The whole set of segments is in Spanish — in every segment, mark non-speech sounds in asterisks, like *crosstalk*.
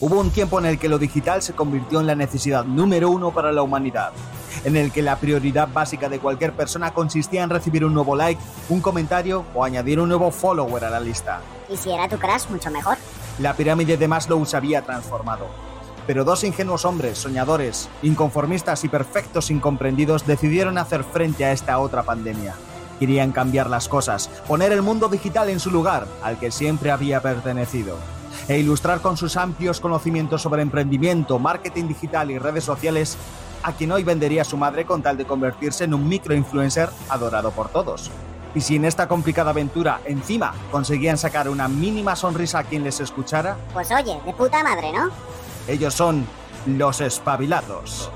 Hubo un tiempo en el que lo digital se convirtió en la necesidad número uno para la humanidad, en el que la prioridad básica de cualquier persona consistía en recibir un nuevo like, un comentario o añadir un nuevo follower a la lista. Y si era tu crush, mucho mejor. La pirámide de Maslow se había transformado. Pero dos ingenuos hombres, soñadores, inconformistas y perfectos incomprendidos decidieron hacer frente a esta otra pandemia. Querían cambiar las cosas, poner el mundo digital en su lugar, al que siempre había pertenecido e ilustrar con sus amplios conocimientos sobre emprendimiento, marketing digital y redes sociales a quien hoy vendería a su madre con tal de convertirse en un microinfluencer adorado por todos. Y si en esta complicada aventura encima conseguían sacar una mínima sonrisa a quien les escuchara, Pues oye, de puta madre, ¿no? ellos son los espabilados.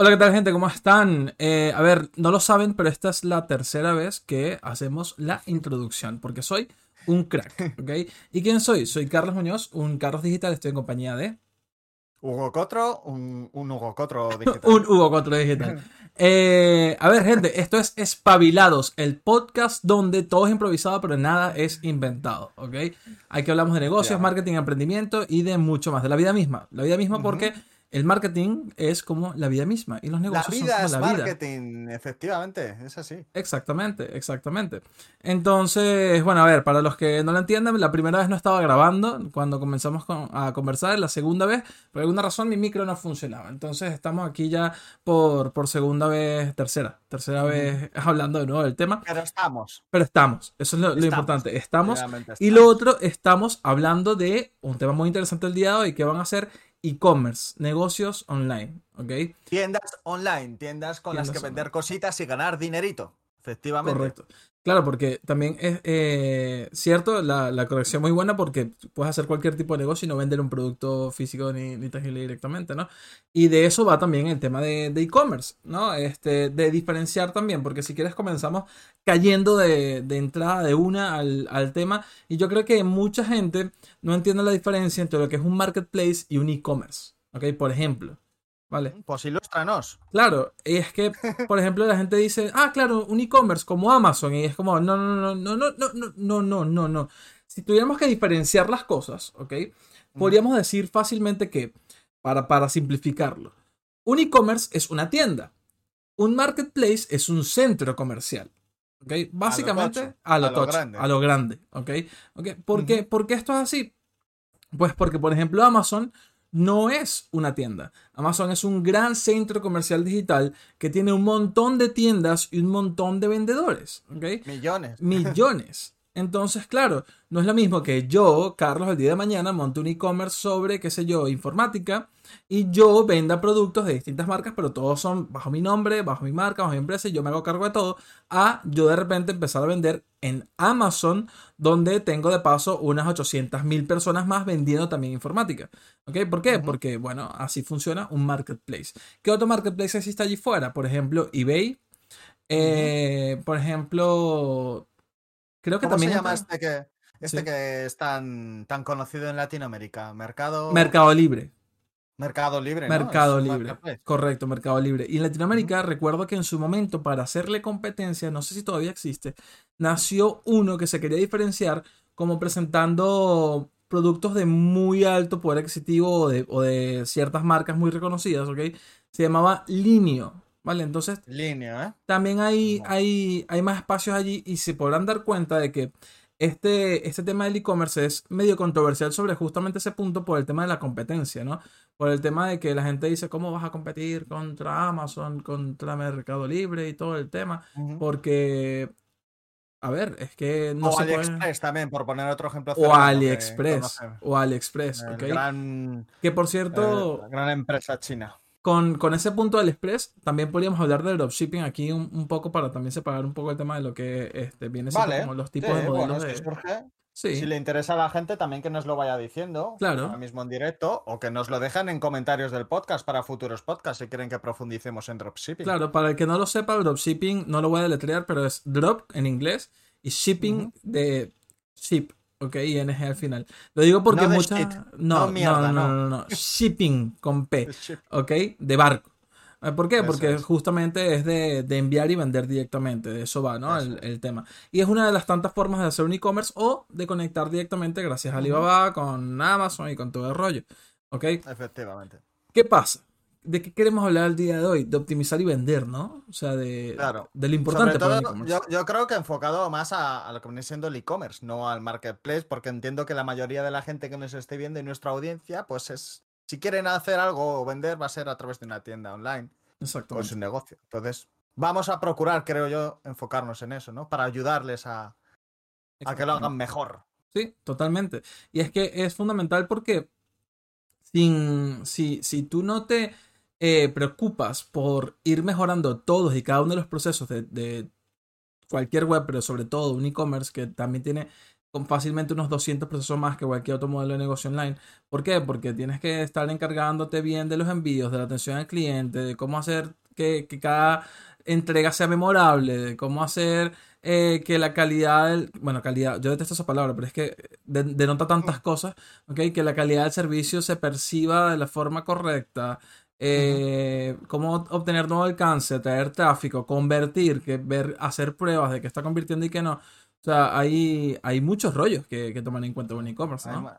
Hola, ¿qué tal gente? ¿Cómo están? Eh, a ver, no lo saben, pero esta es la tercera vez que hacemos la introducción, porque soy un crack, *laughs* ¿ok? ¿Y quién soy? Soy Carlos Muñoz, un Carlos Digital, estoy en compañía de Hugo Cotro, un, un Hugo Cotro *laughs* digital. un Hugo Cotro Digital. *laughs* Eh, a ver, gente, esto es Espabilados, el podcast donde todo es improvisado, pero nada es inventado, ¿ok? Aquí hablamos de negocios, marketing, emprendimiento y de mucho más, de la vida misma. La vida misma porque el marketing es como la vida misma y los La negocios vida son es como la vida. marketing, efectivamente, es así. Exactamente, exactamente. Entonces, bueno, a ver, para los que no lo entiendan, la primera vez no estaba grabando cuando comenzamos con- a conversar, la segunda vez, por alguna razón mi micro no funcionaba. Entonces estamos aquí ya por, por segunda vez, tercera, tercera vez *laughs* hablando de nuevo del tema, Pero estamos. pero estamos, eso es lo, lo Estamos, importante, estamos. Y lo otro, estamos hablando de un tema muy interesante el día de hoy, que van a ser e-commerce, negocios online, ¿ok? Tiendas online, tiendas con las que vender cositas y ganar dinerito. Efectivamente. Correcto. Claro, porque también es eh, cierto, la, la corrección muy buena porque puedes hacer cualquier tipo de negocio y no vender un producto físico ni, ni tangible directamente, ¿no? Y de eso va también el tema de e-commerce, ¿no? Este, de diferenciar también, porque si quieres comenzamos cayendo de, de entrada de una al, al tema y yo creo que mucha gente no entiende la diferencia entre lo que es un marketplace y un e-commerce, ¿ok? Por ejemplo, ¿vale? Pues ilústranos. Claro, y es que, por *laughs* ejemplo, la gente dice, ah, claro, un e-commerce como Amazon, y es como, no, no, no, no, no, no, no, no, no, no, no. Si tuviéramos que diferenciar las cosas, ¿ok? Podríamos decir fácilmente que, para, para simplificarlo, un e-commerce es una tienda, un marketplace es un centro comercial. ¿ok? Básicamente tocho, a lo, a lo tocho, grande. a lo grande. ¿ok? ¿ok? ¿Por, qué. ¿Por qué esto es así? Pues porque, por ejemplo, Amazon no es una tienda. Amazon es un gran centro comercial digital que tiene un montón de tiendas y un montón de vendedores. Millones. Millones. Entonces, claro, no es lo mismo que yo, Carlos, el día de mañana monte un e-commerce sobre, qué sé yo, informática y yo venda productos de distintas marcas, pero todos son bajo mi nombre, bajo mi marca, bajo mi empresa y yo me hago cargo de todo, a yo de repente empezar a vender en Amazon, donde tengo de paso unas 800 mil personas más vendiendo también informática. ¿Ok? ¿Por qué? Porque, bueno, así funciona un marketplace. ¿Qué otro marketplace existe allí fuera? Por ejemplo, eBay. Eh, Por ejemplo, creo que ¿Cómo se también llama entra- este que, este Sí. que es tan, tan conocido en Latinoamérica? Mercado. Mercado Libre. Mercado Libre. Mercado Libre. marketplace. Correcto, Mercado Libre. Y en Latinoamérica recuerdo que en su momento, para hacerle competencia, no sé si todavía existe, nació uno que se quería diferenciar como presentando productos de muy alto poder adquisitivo o de, o de ciertas marcas muy reconocidas, ¿ok? Se llamaba Linio, ¿vale? Entonces Línea, ¿eh? también hay, No. hay, hay más espacios allí y se podrán dar cuenta de que este, este tema del e-commerce es medio controversial sobre justamente ese punto por el tema de la competencia, ¿no? Por el tema de que la gente dice, ¿cómo vas a competir contra Amazon, contra Mercado Libre y todo el tema? Porque, a ver, es que no o se puede... AliExpress también, por poner otro ejemplo. O que AliExpress, o AliExpress, El ¿ok? gran, Que por cierto, gran empresa china. Con, con ese punto del Express, también podríamos hablar del dropshipping aquí un, un poco para también separar un poco el tema de lo que este, viene siendo Vale. como los tipos Sí, de modelos si de... surge, Sí, Si le interesa a la gente, también que nos lo vaya diciendo. Claro. Ahora mismo en directo. O que nos lo dejen en comentarios del podcast para futuros podcasts si quieren que profundicemos en dropshipping. claro, para el que no lo sepa, dropshipping no lo voy a deletrear, pero es drop en inglés y shipping de ship, ok, ING al final. Lo digo porque No muchas... No, no mierda, no, no, no. no, shipping con P, *laughs* ok, de barco. Eh, ¿Por qué? Eso Porque es. justamente es de, de enviar y vender directamente, de eso va, ¿no? Eso El, el tema. Y es una de las tantas formas de hacer un e-commerce o de conectar directamente gracias a. Alibaba con Amazon y con todo el rollo. ¿Ok? Efectivamente. ¿Qué pasa? ¿De qué queremos hablar el día de hoy? De optimizar y vender, ¿no? O sea, de, Claro. de lo importante para un todo, e-commerce. yo, yo creo que enfocado más a, a lo que viene siendo el e-commerce, no al marketplace, porque entiendo que la mayoría de la gente que nos esté viendo y nuestra audiencia, pues es, si quieren hacer algo o vender, va a ser a través de una tienda online o Exactamente. su negocio. Entonces, vamos a procurar, creo yo, enfocarnos en eso, ¿no? Para ayudarles a, a que lo hagan mejor. Sí, totalmente. Y es que es fundamental porque sin, si, si tú no te eh, preocupas por ir mejorando todos y cada uno de los procesos de, de cualquier web, pero sobre todo un e-commerce que también tiene con fácilmente unos 200 procesos más que cualquier otro modelo de negocio online. ¿Por qué? Porque tienes que estar encargándote bien de los envíos, de la atención al cliente, de cómo hacer que, que cada entrega sea memorable, de cómo hacer eh, que la calidad, del- bueno, calidad, yo detesto esa palabra, pero es que de- denota tantas cosas, ¿ok? Que la calidad del servicio se perciba de la forma correcta, eh, cómo obtener nuevo alcance, traer tráfico, convertir, que ver, hacer pruebas de que está convirtiendo y que no. O sea, hay, hay muchos rollos que, que tomar en cuenta en un e-commerce, ¿no?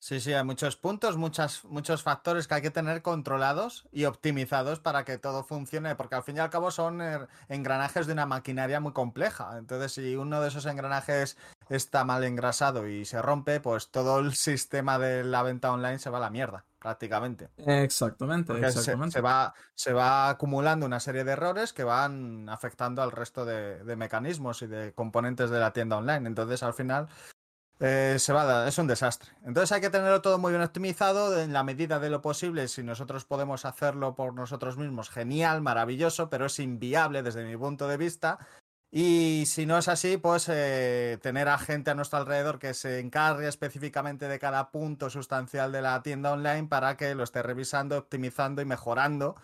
Sí, sí, hay muchos puntos, muchas, muchos factores que hay que tener controlados y optimizados para que todo funcione, porque al fin y al cabo son eh, engranajes de una maquinaria muy compleja. Entonces, si uno de esos engranajes está mal engrasado y se rompe, pues todo el *laughs* sistema de la venta online se va a la mierda, prácticamente. Exactamente, se, exactamente. se va, se va acumulando una serie de errores que van afectando al resto de, de mecanismos y de componentes de la tienda online. Entonces, al final, eh, se va a dar- es un desastre. Entonces, hay que tenerlo todo muy bien optimizado en la medida de lo posible. Si nosotros podemos hacerlo por nosotros mismos, genial, maravilloso, pero es inviable desde mi punto de vista. Y si no es así, pues eh, tener a gente a nuestro alrededor que se encargue específicamente de cada punto sustancial de la tienda online para que lo esté revisando, optimizando y mejorando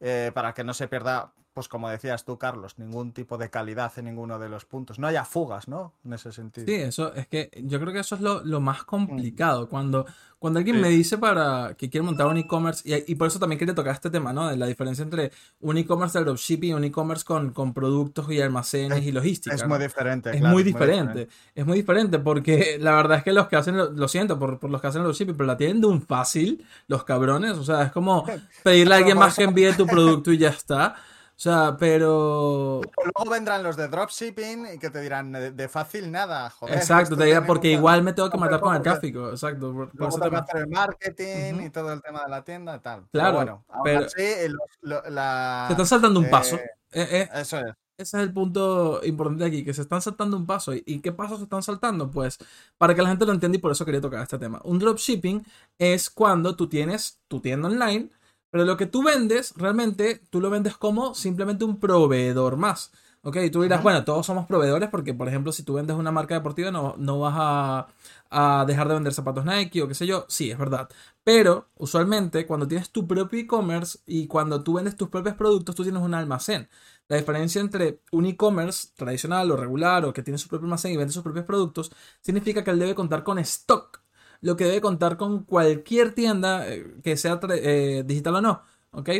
eh, para que no se pierda, pues como decías tú, Carlos, ningún tipo de calidad en ninguno de los puntos. No haya fugas, ¿no? En ese sentido. Sí, eso es que yo creo que eso es lo, lo más complicado. Cuando, cuando alguien Sí. me dice para que quiere montar un e-commerce, y, y por eso también quería tocar este tema, ¿no? De la diferencia entre un e-commerce de dropshipping y un e-commerce con, con productos y almacenes Es- y logística. Es ¿no? muy diferente. Es claro, muy diferente, es muy diferente porque *laughs* la verdad es que los que hacen, lo, lo siento por, por los que hacen dropshipping, pero la tienen de un fácil, los cabrones, o sea, es como *laughs* pedirle a alguien más que envíe tu producto y ya está. O sea, pero... Luego vendrán los de dropshipping y que te dirán de, fácil nada, joder. Exacto, te dirá, tiene porque igual me tengo que matar con el tráfico, exacto. Por, por que tema. hacer el marketing y todo el tema de la tienda y tal. Claro, Pero bueno, aún pero- así, el- lo- la- Se están saltando un eh, paso. Eh, eh, Eso es. ese es el punto importante aquí, que se están saltando un paso. ¿Y, y qué pasos se están saltando? Pues para que la gente lo entienda y por eso quería tocar este tema. Un dropshipping es cuando tú tienes tu tienda online, pero lo que tú vendes, realmente tú lo vendes como simplemente un proveedor más. Ok, tú dirás, bueno, todos somos proveedores porque, por ejemplo, si tú vendes una marca deportiva no, no vas a, a dejar de vender zapatos Nike o qué sé yo. Sí, es verdad. Pero usualmente cuando tienes tu propio e-commerce y cuando tú vendes tus propios productos, tú tienes un almacén. La diferencia entre un e-commerce tradicional o regular o que tiene su propio almacén y vende sus propios productos significa que él debe contar con stock. Lo que debe contar con cualquier tienda eh, que sea eh, digital o no. ¿Ok?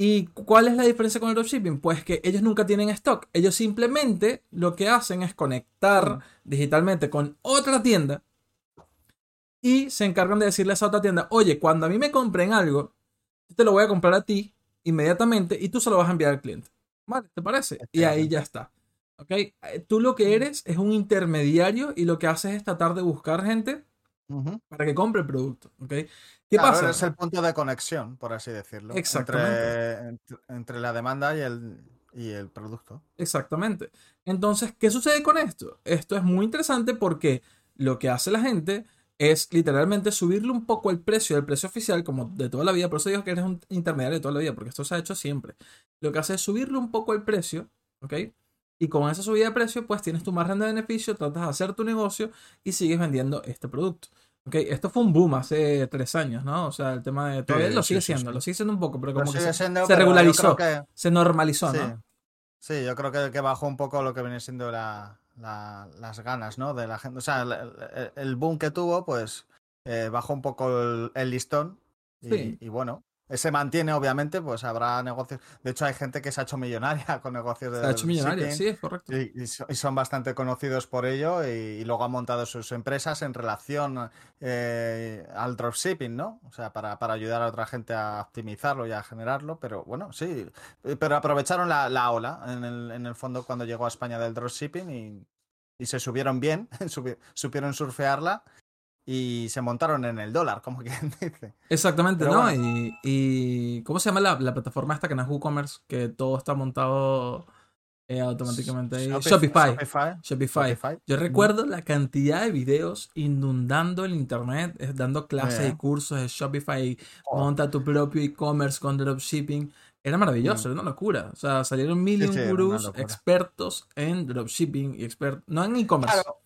¿Y cuál es la diferencia con el dropshipping? Pues que ellos nunca tienen stock. Ellos simplemente lo que hacen es conectar digitalmente con otra tienda y se encargan de decirle a esa otra tienda, oye, cuando a mí me compren algo, yo te lo voy a comprar a ti inmediatamente y tú se lo vas a enviar al cliente. ¿Vale? ¿Te parece? Y ahí ya está. ¿Ok? Eh, Tú lo que eres es un intermediario y lo que haces es tratar de buscar gente Para que compre el producto. ¿Ok? ¿Qué Claro, pasa? Es el punto de conexión, por así decirlo. Exactamente. Entre, entre- entre la demanda y el, y el producto. Exactamente. Entonces, ¿qué sucede con esto? Esto es muy interesante porque lo que hace la gente es literalmente subirle un poco el precio del precio oficial, como de toda la vida. Por eso digo que eres un intermediario de toda la vida, porque esto se ha hecho siempre. Lo que hace es subirle un poco el precio, ¿ok? Y con esa subida de precio, pues tienes tu margen de beneficio, tratas de hacer tu negocio y sigues vendiendo este producto. ¿ok? Esto fue un boom hace tres años, ¿no? O sea, el tema de... Todavía Sí, lo sigue sí, siendo, sí. lo sigue siendo un poco, pero como que se, siendo, regularizó, que- se normalizó, Sí. ¿no? Sí, yo creo que, que bajó un poco lo que viene siendo la, la- las ganas, ¿no? De la gente. O sea, el, el- boom que tuvo, pues eh, bajó un poco el, el listón. Y, Sí. y bueno, se mantiene, obviamente, pues habrá negocios. De hecho, hay gente que se ha hecho millonaria *laughs* con negocios de Se ha hecho millonaria, sí, es correcto. y, y so- y son bastante conocidos por ello y, y luego han montado sus empresas en relación eh, al dropshipping, ¿no? O sea, para, para ayudar a otra gente a optimizarlo y a generarlo, pero bueno, sí. Eh, Pero aprovecharon la, la ola en el, en el fondo cuando llegó a España del dropshipping y, y se subieron bien, *laughs* supieron surfearla y se montaron en el dólar, como quien *laughs* dice. Exactamente, Pero ¿no? bueno. Y, y ¿cómo se llama la, la plataforma esta que no es WooCommerce? Que todo está montado eh, automáticamente ahí. Shopify. Shopify. Shopify. Shopify. Yo recuerdo la cantidad de videos inundando el internet, eh, dando clases Eh. y cursos de Shopify, Oh. monta tu propio e-commerce con dropshipping. Era maravilloso, era una locura. O sea, salieron mil y Mm. Sí, un sí, gurús expertos en dropshipping y expert no en e-commerce. Claro,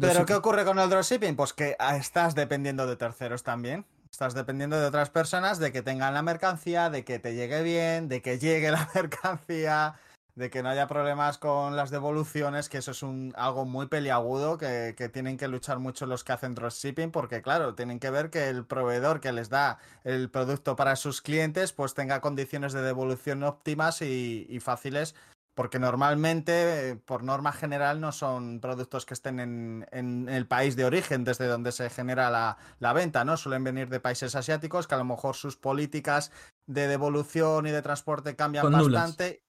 Pero ¿qué ocurre con el dropshipping? Pues que ah, estás dependiendo de terceros también. Estás dependiendo de otras personas, de que tengan la mercancía, de que te llegue bien, de que llegue *laughs* la mercancía, de que no haya problemas con las devoluciones, que eso es un, algo muy peliagudo que, que tienen que luchar mucho los que hacen dropshipping, porque claro, tienen que ver que el proveedor que les da el producto para sus clientes, pues tenga condiciones de devolución óptimas y, y fáciles porque normalmente, eh, por norma general, no son productos que estén en, en el país de origen, desde donde se genera la, la venta, ¿no? Suelen venir de países asiáticos que a lo mejor sus políticas de devolución y de transporte cambian nulas. bastante.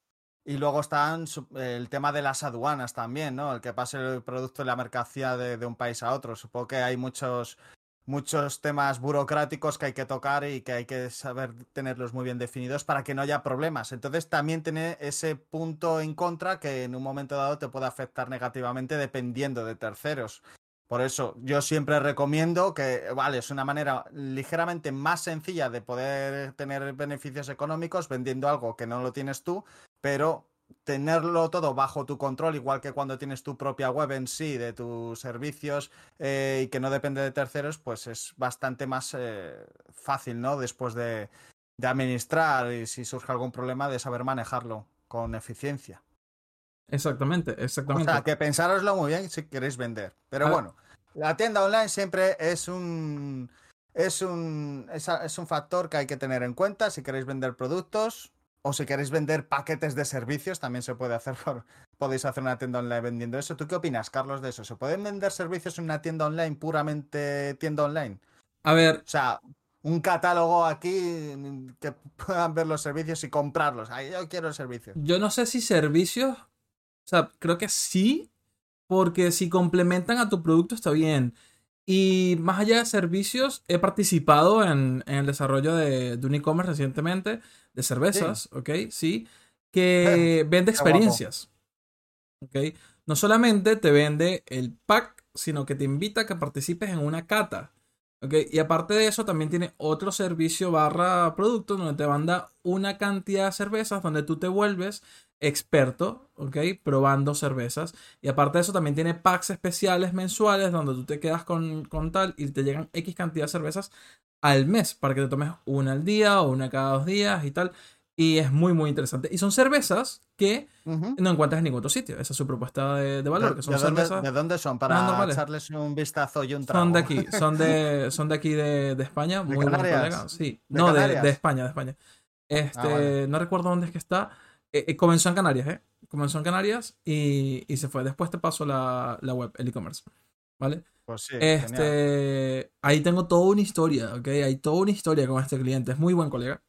Y luego están el tema de las aduanas también, ¿no? El que pase el producto y la mercancía de, de un país a otro. Supongo que hay muchos, muchos temas burocráticos que hay que tocar y que hay que saber tenerlos muy bien definidos para que no haya problemas. Entonces también tiene ese punto en contra que en un momento dado te puede afectar negativamente dependiendo de terceros. Por eso yo siempre recomiendo que, vale, es una manera ligeramente más sencilla de poder tener beneficios económicos vendiendo algo que no lo tienes tú, pero tenerlo todo bajo tu control, igual que cuando tienes tu propia web en sí, de tus servicios eh, y que no depende de terceros, pues es bastante más eh, fácil, ¿no? Después de, de administrar y si surge algún problema, de saber manejarlo con eficiencia. Exactamente, O exactamente. sea, que pensároslo muy bien si queréis vender. Pero Ah. bueno, la tienda online siempre es un es un es un factor que hay que tener en cuenta si queréis vender productos o si queréis vender paquetes de servicios, también se puede hacer por- *laughs* podéis hacer una tienda online vendiendo eso. ¿Tú qué opinas, Carlos, de eso? ¿Se pueden vender servicios en una tienda online puramente tienda online? A ver, O sea, un catálogo aquí que puedan ver los servicios y comprarlos. Ay, yo quiero el servicio. yo no sé si servicios, o sea, creo que sí, porque si complementan a tu producto está bien. Y más allá de servicios, he participado en, en el desarrollo de, de un e-commerce recientemente, de cervezas, ¿ok? Sí, que vende experiencias. ¿Ok? No solamente te vende el pack, sino que te invita a que participes en una cata. ¿ok? Y aparte de eso, también tiene otro servicio barra producto donde te manda una cantidad de cervezas donde tú te vuelves experto, ¿ok? Probando cervezas. Y aparte de eso, también tiene packs especiales mensuales donde tú te quedas con, con tal y te llegan X cantidad de cervezas al mes para que te tomes una al día o una cada dos días y tal. Y es muy, muy interesante. Y son cervezas que no encuentras en ningún otro sitio. Esa es su propuesta de, de valor, ¿De, que son de dónde, cervezas. de dónde son? Para echarles un vistazo y un trago. Son de aquí, *laughs* son de, son de aquí de, de España, muy buen colega. Sí, ¿De no, de, España, de España. Este, Ah, vale. no recuerdo dónde es que está. Eh, eh, comenzó en Canarias, ¿eh? Comenzó en Canarias y, y se fue. Después te paso la, la web, el e-commerce. ¿Vale? Pues sí, genial. este, ahí tengo toda una historia, ¿ok? Hay toda una historia con este cliente. Es muy buen colega.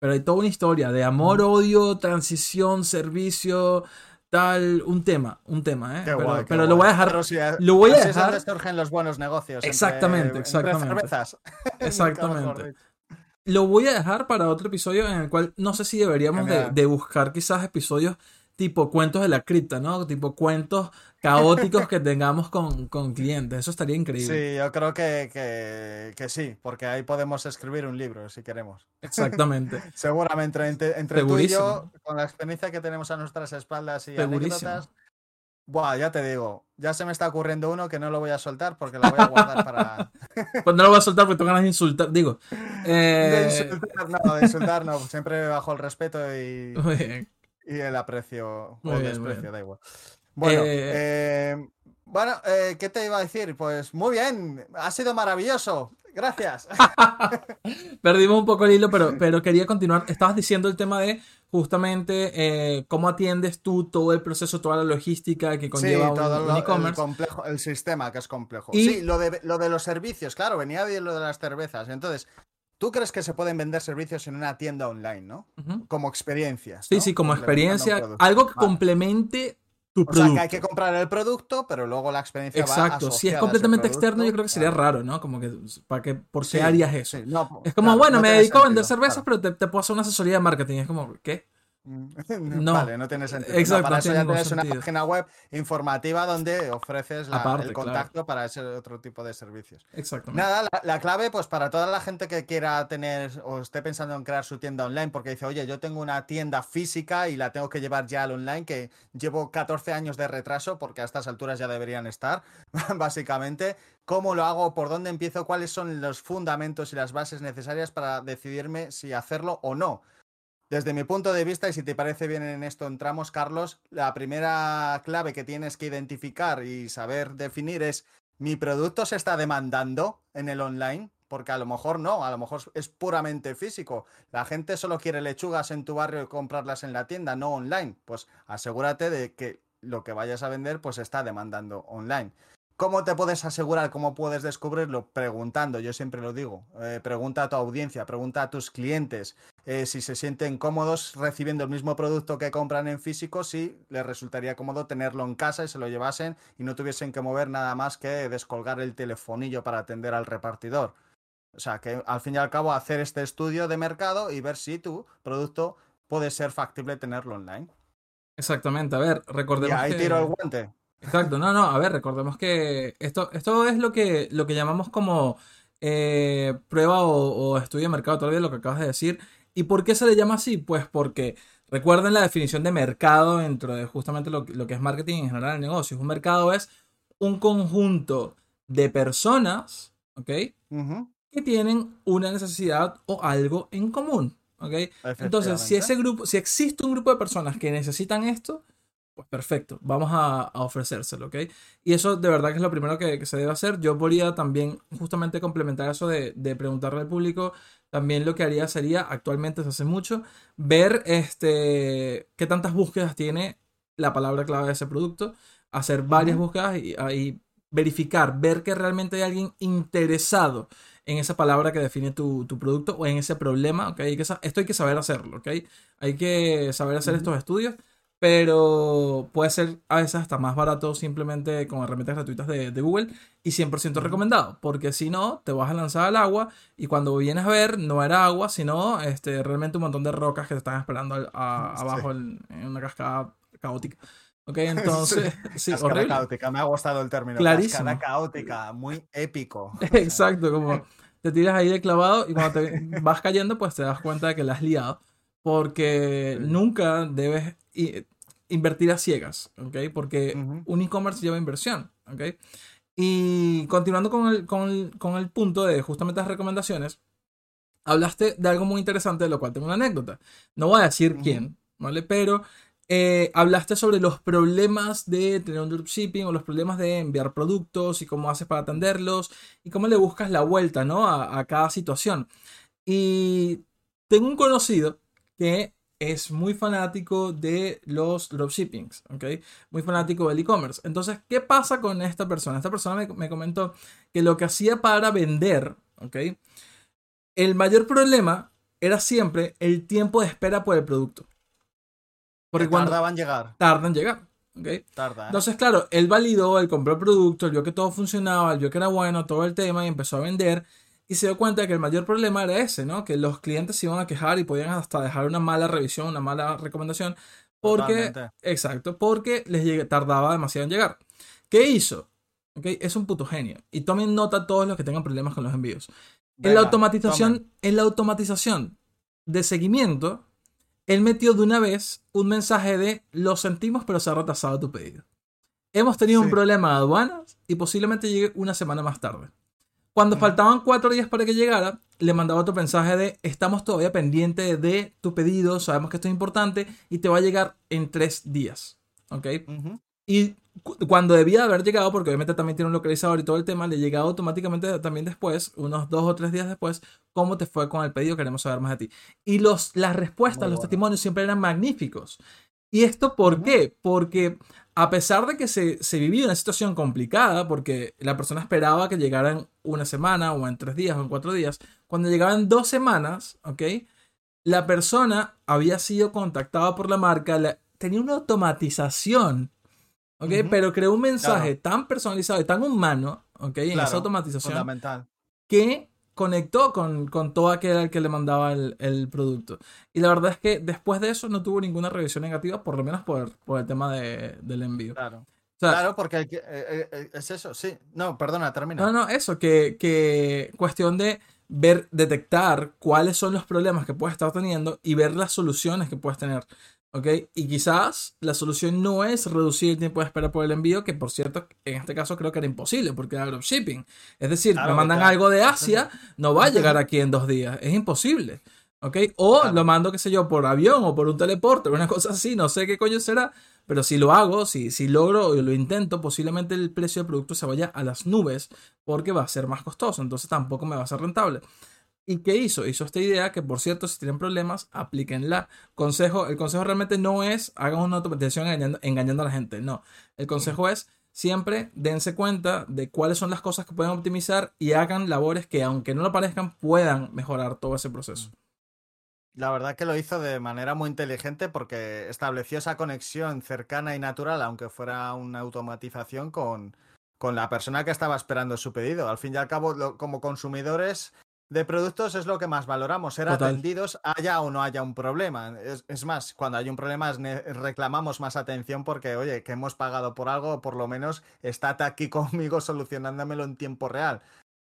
Pero hay toda una historia de amor, odio, transición, servicio, tal. Un tema, un tema, ¿eh? Qué pero guay, pero lo voy a dejar. Pero sí, lo voy a dejar- Es surgen los buenos negocios. entre- Exactamente, entre exactamente. cervezas. *laughs* Nunca Exactamente. Lo voy a dejar para otro episodio en el cual no sé si deberíamos de, buscar quizás episodios tipo cuentos de la cripta, ¿no? Tipo cuentos caóticos que tengamos con, con clientes. Eso estaría increíble. Sí, yo creo que, que, que sí, porque ahí podemos escribir un libro si queremos. Exactamente. *laughs* Seguramente entre, entre tú y yo, con la experiencia que tenemos a nuestras espaldas y Segurísimo. anécdotas, buah, ya te digo, ya se me está ocurriendo uno que no lo voy a soltar porque lo voy a guardar para... *laughs* Pues no lo voy a soltar porque tengo ganas de insultar. Digo. De eh, insultar, no, de insultar no, siempre bajo el respeto y, *laughs* el aprecio Muy o el bien, desprecio, da igual. Bueno, Eh, eh, bueno, ¿qué te iba a decir? Pues muy bien, ha sido maravilloso. Gracias. *laughs* Perdimos un poco el hilo, pero, pero quería continuar. Estabas diciendo el tema de justamente eh, cómo atiendes tú todo el proceso, toda la logística que conlleva sí, todo un, lo- un e-commerce. El, complejo, el sistema que es complejo. Y- Sí, lo de, lo de los servicios, claro, venía de lo de las cervezas. Entonces, ¿tú crees que se pueden vender servicios en una tienda online, no? Como experiencias. Sí, ¿no? sí, como experiencia, algo que Vale. complemente tu O sea, que hay que comprar el producto, pero luego la experiencia va Exacto, si es completamente externo, yo creo que sería raro, ¿no? Como que, ¿para qué, ¿por qué Sí, harías eso? sí, no, Es como, claro, bueno, no me dedico a vender sentido, cervezas, claro. pero te, te puedo hacer una asesoría de marketing. Es como, ¿qué? *laughs* No. Vale, no tiene sentido. No, Exacto, para eso ya tienes una página web informativa donde ofreces la- Aparte, el claro. contacto para ese otro tipo de servicios. Exactamente. Nada, la, la clave, pues para toda la gente que quiera tener o esté pensando en crear su tienda online, porque dice, oye, yo tengo una tienda física y la tengo que llevar ya al online, que llevo 14 años de retraso, porque a estas alturas ya deberían estar, *laughs* básicamente. ¿Cómo lo hago? ¿Por dónde empiezo? ¿Cuáles son los fundamentos y las bases necesarias para decidirme si hacerlo o no? Desde mi punto de vista, y si te parece bien en esto entramos, Carlos, la primera clave que tienes que identificar y saber definir es, ¿mi producto se está demandando en el online? Porque a lo mejor no, a lo mejor es puramente físico. La gente solo quiere lechugas en tu barrio y comprarlas en la tienda, no online. Pues asegúrate de que lo que vayas a vender pues está demandando online. ¿Cómo te puedes asegurar? ¿Cómo puedes descubrirlo? Preguntando, yo siempre lo digo. Eh, pregunta a tu audiencia, pregunta a tus clientes eh, si se sienten cómodos recibiendo el mismo producto que compran en físico, si les resultaría cómodo tenerlo en casa y se lo llevasen y no tuviesen que mover nada más que descolgar el telefonillo para atender al repartidor. O sea, que al fin y al cabo hacer este estudio de mercado y ver si tu producto puede ser factible tenerlo online. Exactamente. A ver, Y recordemos ahí que... tiro el guante. Exacto, no, no, a ver, recordemos que esto, esto es lo que, lo que llamamos como eh, prueba o, o estudio de mercado, todavía lo que acabas de decir. ¿Y por qué se le llama así? Pues porque recuerden la definición de mercado dentro de justamente lo, que- lo que es marketing en general en negocios. Un mercado es un conjunto de personas, ¿ok? Que tienen una necesidad o algo en común, ¿ok? Entonces, si ese grupo, si existe un grupo de personas que necesitan esto, pues perfecto, vamos a, a ofrecérselo, ¿ok? Y eso de verdad que es lo primero que, que se debe hacer. Yo podría también justamente complementar eso de, de preguntarle al público. También lo que haría sería, actualmente se hace mucho, ver este, qué tantas búsquedas tiene la palabra clave de ese producto, hacer varias búsquedas y, y verificar, ver que realmente hay alguien interesado en esa palabra que define tu, tu producto o en ese problema, ¿ok? Hay que esto hay que saber hacerlo, ¿ok? Hay que saber hacer estos estudios, pero puede ser a veces hasta más barato simplemente con herramientas gratuitas de, de Google y 100% Ujú. recomendado, porque si no, te vas a lanzar al agua y cuando vienes a ver, no era agua, sino este, realmente un montón de rocas que te están esperando al- a- *laughs* Sí. abajo en, en una cascada caótica. ¿Ok? *laughs* Entonces, *laughs* sí, Cascada horrible. caótica, me ha gustado el término. Clarísimo. Cascada caótica, muy épico. Exacto, como te tiras ahí de clavado y cuando te vas cayendo, pues te das cuenta de que la has liado. Porque nunca debes invertir a ciegas, ¿ok? Porque un e-commerce lleva inversión, ¿ok? Y continuando con el, con el, con el punto de justamente las recomendaciones, hablaste de algo muy interesante, de lo cual tengo una anécdota. No voy a decir Ujú. quién, ¿vale? Pero eh, hablaste sobre los problemas de tener un dropshipping o los problemas de enviar productos y cómo haces para atenderlos y cómo le buscas la vuelta, ¿no? A, a cada situación. Y tengo un conocido que es muy fanático de los dropshippings, ¿ok? Muy fanático del e-commerce. Entonces, ¿qué pasa con esta persona? Esta persona me, me comentó que lo que hacía para vender, ¿ok? El mayor problema era siempre el tiempo de espera por el producto. Porque Que cuando tardaban llegar. tarda en llegar, ¿ok? Tarda, ¿eh? Entonces, claro, él validó, él compró el producto, él vio que todo funcionaba, él vio que era bueno, todo el tema y empezó a vender. Y se dio cuenta de que el mayor problema era ese, ¿no? Que los clientes se iban a quejar y podían hasta dejar una mala revisión, una mala recomendación. Porque, Totalmente. exacto, porque les tardaba demasiado en llegar. ¿Qué hizo? ¿Ok? Es un puto genio. Y tomen nota todos los que tengan problemas con los envíos. en la automatización, tomen. en la automatización de seguimiento, él metió de una vez un mensaje de lo sentimos, pero se ha retrasado tu pedido. Hemos tenido un problema de aduanas y posiblemente llegue una semana más tarde. Cuando faltaban cuatro días para que llegara, le mandaba otro mensaje de estamos todavía pendientes de tu pedido, sabemos que esto es importante y te va a llegar en tres días. ¿Ok? Y cuando debía haber llegado, porque obviamente también tiene un localizador y todo el tema, le llegaba automáticamente también después, unos dos o tres días después, cómo te fue con el pedido, queremos saber más de ti. Y los, las respuestas, los testimonios siempre eran magníficos. ¿Y esto por qué? Porque a pesar de que se, se, vivía una situación complicada, porque la persona esperaba que llegaran una semana o en tres días o en cuatro días, cuando llegaban dos semanas, ¿ok? La persona había sido contactada por la marca, tenía una automatización, ¿ok? Pero creó un mensaje tan personalizado y tan humano, ¿ok? En esa automatización. Fundamental. Que conectó con, con todo aquel al que le mandaba el, producto. Y la verdad es que después de eso no tuvo ninguna revisión negativa, por lo menos por, por el tema de, del envío. Claro. claro, porque eh, eh, eh, es eso, sí. No, perdona, termina. No, no, eso, que, que cuestión de ver, detectar cuáles son los problemas que puedes estar teniendo y ver las soluciones que puedes tener. ¿Ok? Y quizás la solución no es reducir el tiempo de espera por el envío, que por cierto, en este caso creo que era imposible porque era dropshipping. Es decir, me mandan algo de Asia, no va a llegar aquí en dos días. Es imposible. ¿Ok? O lo mando, qué sé yo, por avión o por un teleporte, una *laughs* cosa así, no sé qué coño será. Pero si lo hago, si, si logro y lo intento, posiblemente el precio del producto se vaya a las nubes porque va a ser más costoso. Entonces tampoco me va a ser rentable. ¿Y qué hizo? Hizo esta idea que, por cierto, si tienen problemas, aplíquenla. Consejo, el consejo realmente no es hagan una automatización engañando, a la gente. No. El consejo es siempre dense cuenta de cuáles son las cosas que pueden optimizar y hagan labores que, aunque no lo parezcan, puedan mejorar todo ese proceso. La verdad que lo hizo de manera muy inteligente porque estableció esa conexión cercana y natural, aunque fuera una automatización, con, con la persona que estaba esperando su pedido. Al fin y al cabo, como consumidores, de productos es lo que más valoramos, ser atendidos haya o no haya un problema. Es, más, cuando hay un problema reclamamos más atención porque, oye, que hemos pagado por algo, por lo menos estate aquí *laughs* conmigo solucionándomelo en tiempo real.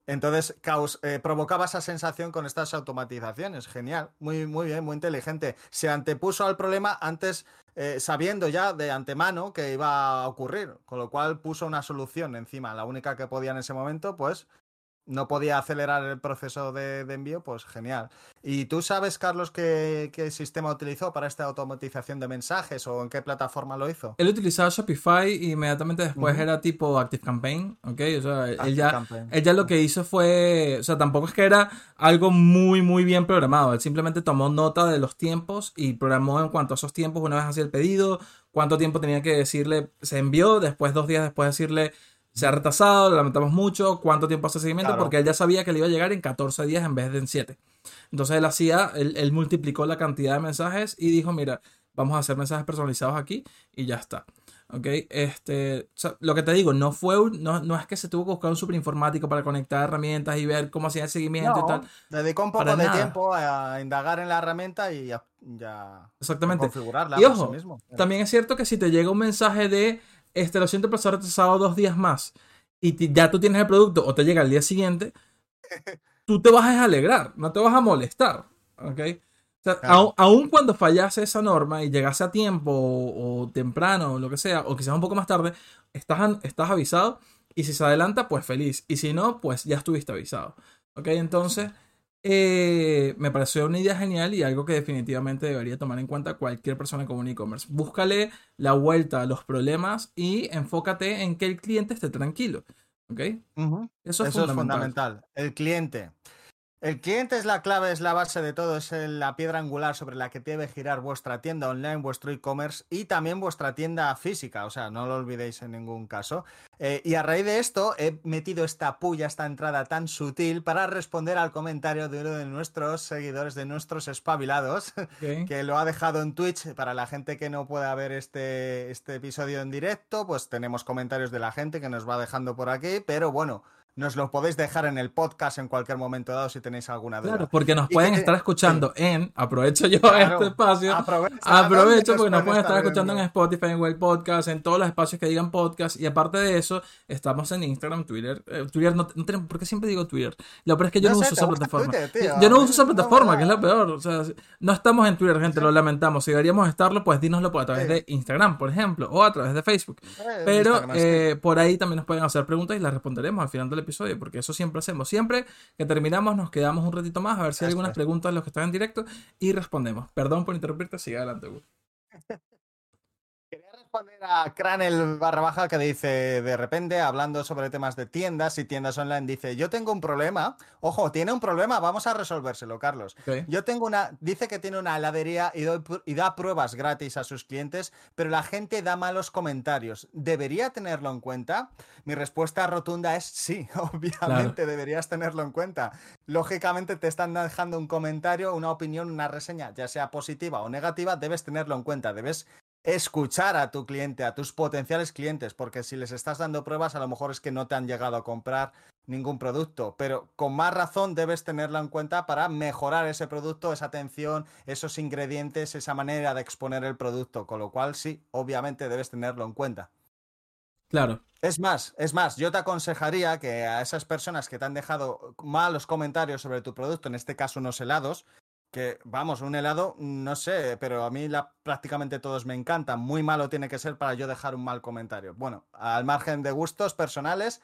Entonces, eh, provocaba esa sensación con estas automatizaciones. Genial, muy, muy bien, muy inteligente. Se antepuso al problema antes, eh, sabiendo ya de antemano que iba a ocurrir, con lo cual puso una solución encima, la única que podía en ese momento, pues no podía acelerar el proceso de, envío, pues genial. ¿Y tú sabes, Carlos, qué, sistema utilizó para esta automatización de mensajes o en qué plataforma lo hizo? Él utilizaba Shopify y inmediatamente después era tipo ActiveCampaign, ¿ok? O sea, él, ya, lo que hizo fue, o sea, tampoco es que era algo muy, muy bien programado. Él simplemente tomó nota de los tiempos y programó en cuanto a esos tiempos, una vez hacía el pedido, cuánto tiempo tenía que decirle, se envió, después dos días después decirle se ha retrasado, lo lamentamos mucho, cuánto tiempo hace seguimiento, porque él ya sabía que le iba a llegar en 14 días en vez de en 7. Entonces él hacía, él, multiplicó la cantidad de mensajes y dijo, mira, vamos a hacer mensajes personalizados aquí y ya está. ¿Ok? Este, lo que te digo, no fue no, no, es que se tuvo que buscar un superinformático para conectar herramientas y ver cómo hacía el seguimiento y tal. Dedicó un poco de tiempo a indagar en la herramienta y ya, Exactamente. configurarla. Y ojo, también es cierto que si te llega un mensaje de este, lo siento, pasar retrasado dos días más y ya tú tienes el producto o te llega el día siguiente, *laughs* tú te vas a alegrar, no te vas a molestar. ¿Ok? aún, cuando fallase esa norma y llegase a tiempo o, temprano o lo que sea, o quizás un poco más tarde, estás, estás avisado y si se adelanta, pues feliz. Y si no, pues ya estuviste avisado. ¿Ok? Entonces, eh, me pareció una idea genial y algo que definitivamente debería tomar en cuenta cualquier persona con un e-commerce. Búscale la vuelta a los problemas y enfócate en que el cliente esté tranquilo. ¿Ok? Eso, es, fundamental. El cliente. El cliente es la clave, es la base de todo, es la piedra angular sobre la que debe girar vuestra tienda online, vuestro e-commerce y también vuestra tienda física, o sea, no lo olvidéis en ningún caso. Eh, y a raíz de esto he metido esta puya, esta entrada tan sutil para responder al comentario de uno de nuestros seguidores, de nuestros espabilados, *laughs* que lo ha dejado en Twitch. Para la gente que no pueda ver este, este episodio en directo, pues tenemos comentarios de la gente que nos va dejando por aquí, pero bueno nos lo podéis dejar en el podcast en cualquier momento dado si tenéis alguna duda. Claro, porque nos pueden estar escuchando en, aprovecho yo este espacio, aprovecho porque nos pueden estar escuchando en Spotify, en Google Podcast, en todos los espacios que digan podcast y aparte de eso, estamos en Instagram, Twitter, eh, Twitter no, tenemos, ¿por qué siempre digo Twitter? Lo peor es que yo no, uso esa plataforma. yo no uso esa plataforma, que es lo peor, o sea, no estamos en Twitter, gente, lo lamentamos, si deberíamos estarlo, pues dínoslo a través de Instagram, por ejemplo, o a través de Facebook. Eh, Pero eh, por ahí también nos pueden hacer preguntas y las responderemos al final del episodio, porque eso siempre hacemos. Siempre que terminamos nos quedamos un ratito más a ver si hay algunas preguntas de los que están en directo y respondemos. Perdón por interrumpirte, sigue adelante, *laughs* responder a Cranel barra baja que dice, de repente, hablando sobre temas de tiendas y tiendas online, dice, yo tengo un problema, ojo, tiene un problema, vamos a resolvérselo, Carlos. Yo tengo una, dice que tiene una heladería y, doy pr- y da pruebas gratis a sus clientes, pero la gente da malos comentarios. ¿Debería tenerlo en cuenta? Mi respuesta rotunda es sí, *laughs* obviamente deberías tenerlo en cuenta. Lógicamente te están dejando un comentario, una opinión, una reseña, ya sea positiva o negativa, debes tenerlo en cuenta, debes escuchar a tu cliente, a tus potenciales clientes, porque si les estás dando pruebas, a lo mejor es que no te han llegado a comprar ningún producto, pero con más razón debes tenerlo en cuenta para mejorar ese producto, esa atención, esos ingredientes, esa manera de exponer el producto, con lo cual sí, obviamente debes tenerlo en cuenta. Claro. Es más, es más, yo te aconsejaría que a esas personas que te han dejado malos comentarios sobre tu producto, en este caso unos helados, que vamos, un helado, no sé, pero a mí prácticamente todos me encantan. Muy malo tiene que ser para yo dejar un mal comentario. Bueno, al margen de gustos personales,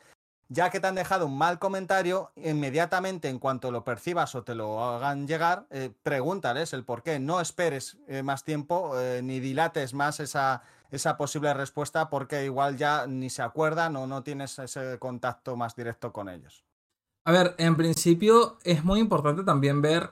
ya que te han dejado un mal comentario, inmediatamente en cuanto lo percibas o te lo hagan llegar, eh, pregúntales el por qué. No esperes eh, más tiempo eh, ni dilates más esa, esa posible respuesta porque igual ya ni se acuerdan o no tienes ese contacto más directo con ellos. A ver, en principio es muy importante también ver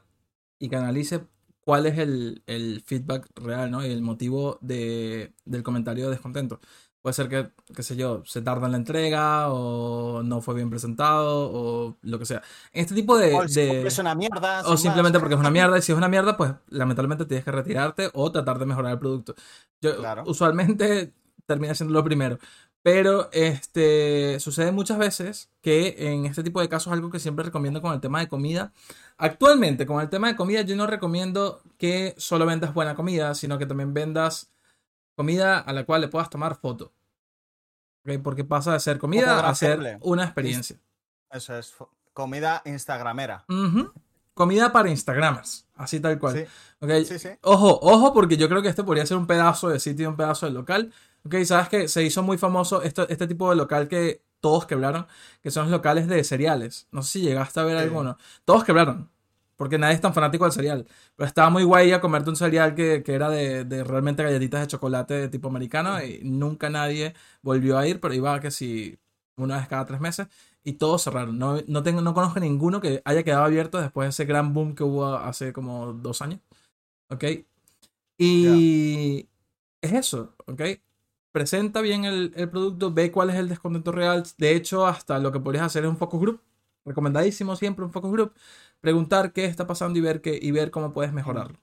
y que analice cuál es el, el feedback real, ¿no? Y el motivo de, del comentario de descontento. Puede ser que, qué sé yo, se tarda en la entrega o no fue bien presentado o lo que sea. Este tipo de... O de- es una mierda. o simplemente más. porque es una mierda. Y si es una mierda, pues lamentablemente tienes que retirarte o tratar de mejorar el producto. Yo Claro. usualmente termina siendo lo primero. Pero este sucede muchas veces que en este tipo de casos algo que siempre recomiendo con el tema de comida. Actualmente, con el tema de comida, yo no recomiendo que solo vendas buena comida, sino que también vendas comida a la cual le puedas tomar foto. Porque pasa de ser comida a ser una experiencia. Eso es comida instagramera. Comida para Instagramers, así tal cual. Sí, ¿ok? sí, sí. Ojo, ojo, porque yo creo que este podría ser un pedazo de sitio, un pedazo de local. Ok, sabes que se hizo muy famoso esto- este tipo de local que todos quebraron, que son los locales de cereales. No sé si llegaste a ver alguno. Todos quebraron, porque nadie es tan fanático del cereal. Pero estaba muy guay a comerte un cereal que, que era de, de realmente galletitas de chocolate de tipo americano y nunca nadie volvió a ir, pero iba que si una vez cada tres meses y todos cerraron. No, no, tengo, no conozco ninguno que haya quedado abierto después de ese gran boom que hubo hace como dos años. ¿Ok? Y es eso, ¿ok? Presenta bien el, el producto, ve cuál es el descontento real. De hecho, hasta lo que podrías hacer es un focus group. Recomendadísimo siempre un focus group. Preguntar qué está pasando y ver, qué, y ver cómo puedes mejorarlo.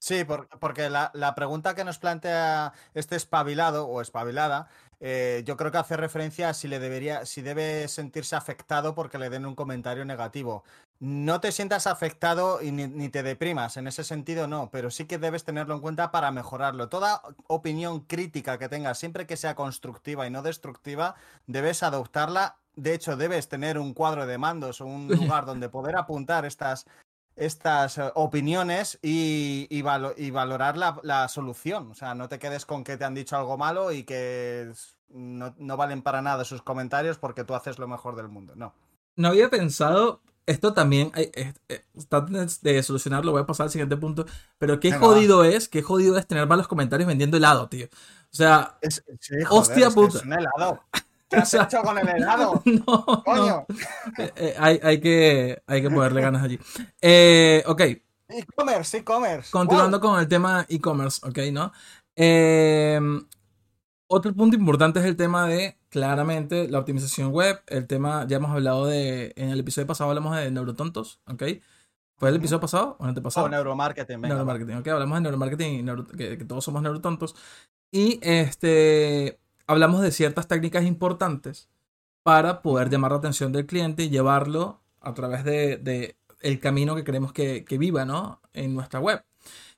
Sí, por- porque la, la pregunta que nos plantea este espabilado o espabilada, eh, yo creo que hace referencia a si le debería, si debe sentirse afectado porque le den un comentario negativo. No te sientas afectado y ni, ni te deprimas, en ese sentido no, pero sí que debes tenerlo en cuenta para mejorarlo. Toda opinión crítica que tengas, siempre que sea constructiva y no destructiva, debes adoptarla. De hecho, debes tener un cuadro de mandos o un *laughs* lugar donde poder apuntar estas, estas eh, opiniones y, y valo- y valorar la, la solución. O sea, no te quedes con que te han dicho algo malo y que no, no valen para nada sus comentarios porque tú haces lo mejor del mundo. No. No había pensado, esto también, eh, traten de solucionarlo, voy a pasar al siguiente punto, pero qué Venga, jodido es, qué jodido es tener malos comentarios vendiendo helado, tío. O sea, Es, sí, Hostia es que puta. es un helado. ¿Qué has O sea, hecho con el helado? *laughs* no. ¡Coño! Eh, eh, hay, hay que, hay que ponerle ganas allí. Eh, ok, E-commerce, e-commerce. continuando con el tema e-commerce, ok, ¿no? Eh, otro punto importante es el tema de, claramente, la optimización web. El tema, ya hemos hablado de, en el episodio pasado hablamos de neurotontos, ok. ¿Fue el episodio pasado o el antepasado? Oh, neuromarketing, venga, neuromarketing, ok, hablamos de neuromarketing y neuro- que, que todos somos neurotontos. Y este, hablamos de ciertas técnicas importantes para poder llamar la atención del cliente y llevarlo a través de, el camino que queremos que, que viva, ¿no? En nuestra web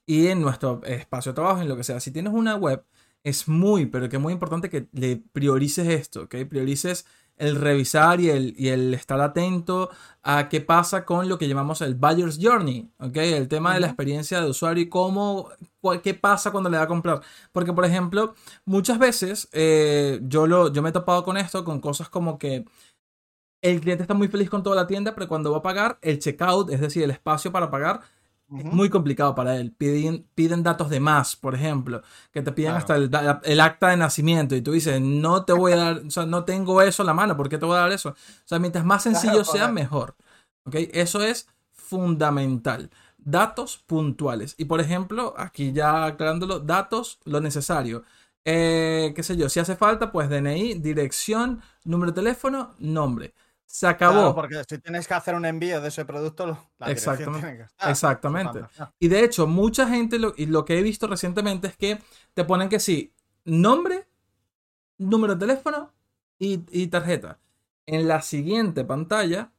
y en nuestro espacio de trabajo, en lo que sea. Si tienes una web, es muy, pero que muy importante que le priorices esto, ¿ok? Priorices el revisar y el, y el estar atento a qué pasa con lo que llamamos el buyer's journey, ¿ok? El tema de la experiencia de usuario y cómo, cuál- qué pasa cuando le va a comprar. Porque, por ejemplo, muchas veces eh, yo, lo, yo me he topado con esto, con cosas como que el cliente está muy feliz con toda la tienda, pero cuando va a pagar, el checkout, es decir, el espacio para pagar, es muy complicado para él. Piden, piden datos de más, por ejemplo, que te piden hasta el, el, acta de nacimiento y tú dices, no te voy a dar, o sea, no tengo eso en la mano, ¿por qué te voy a dar eso? O sea, mientras más sencillo sea, mejor. ¿Ok? Eso es fundamental. Datos puntuales. Y por ejemplo, aquí ya aclarándolo, datos, lo necesario. Eh, qué sé yo, si hace falta, pues DNI, dirección, número de teléfono, nombre. Se acabó. porque si tienes que hacer un envío de ese producto, la Exactamente. Tiene que estar. Exactamente. Y de hecho, mucha gente, lo, y lo que he visto recientemente es que te ponen que sí, nombre, número de teléfono y, y tarjeta. En la siguiente pantalla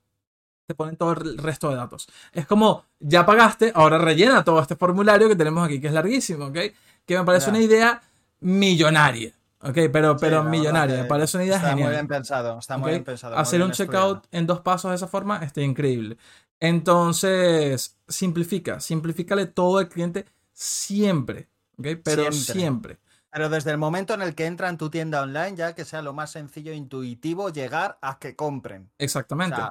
te ponen todo el resto de datos. Es como, ya pagaste, ahora rellena todo este formulario que tenemos aquí, que es larguísimo, ¿ok? Que me parece una idea millonaria. Ok, pero, pero millonaria, me parece una idea está genial. Muy bien pensado, está muy bien pensado. Hacer un checkout en dos pasos de esa forma está increíble. Entonces, simplifica, simplifícale todo al cliente siempre, ¿ok? Pero siempre. Pero desde el momento en el que entra en tu tienda online, ya que sea lo más sencillo e intuitivo llegar a que compren. Exactamente.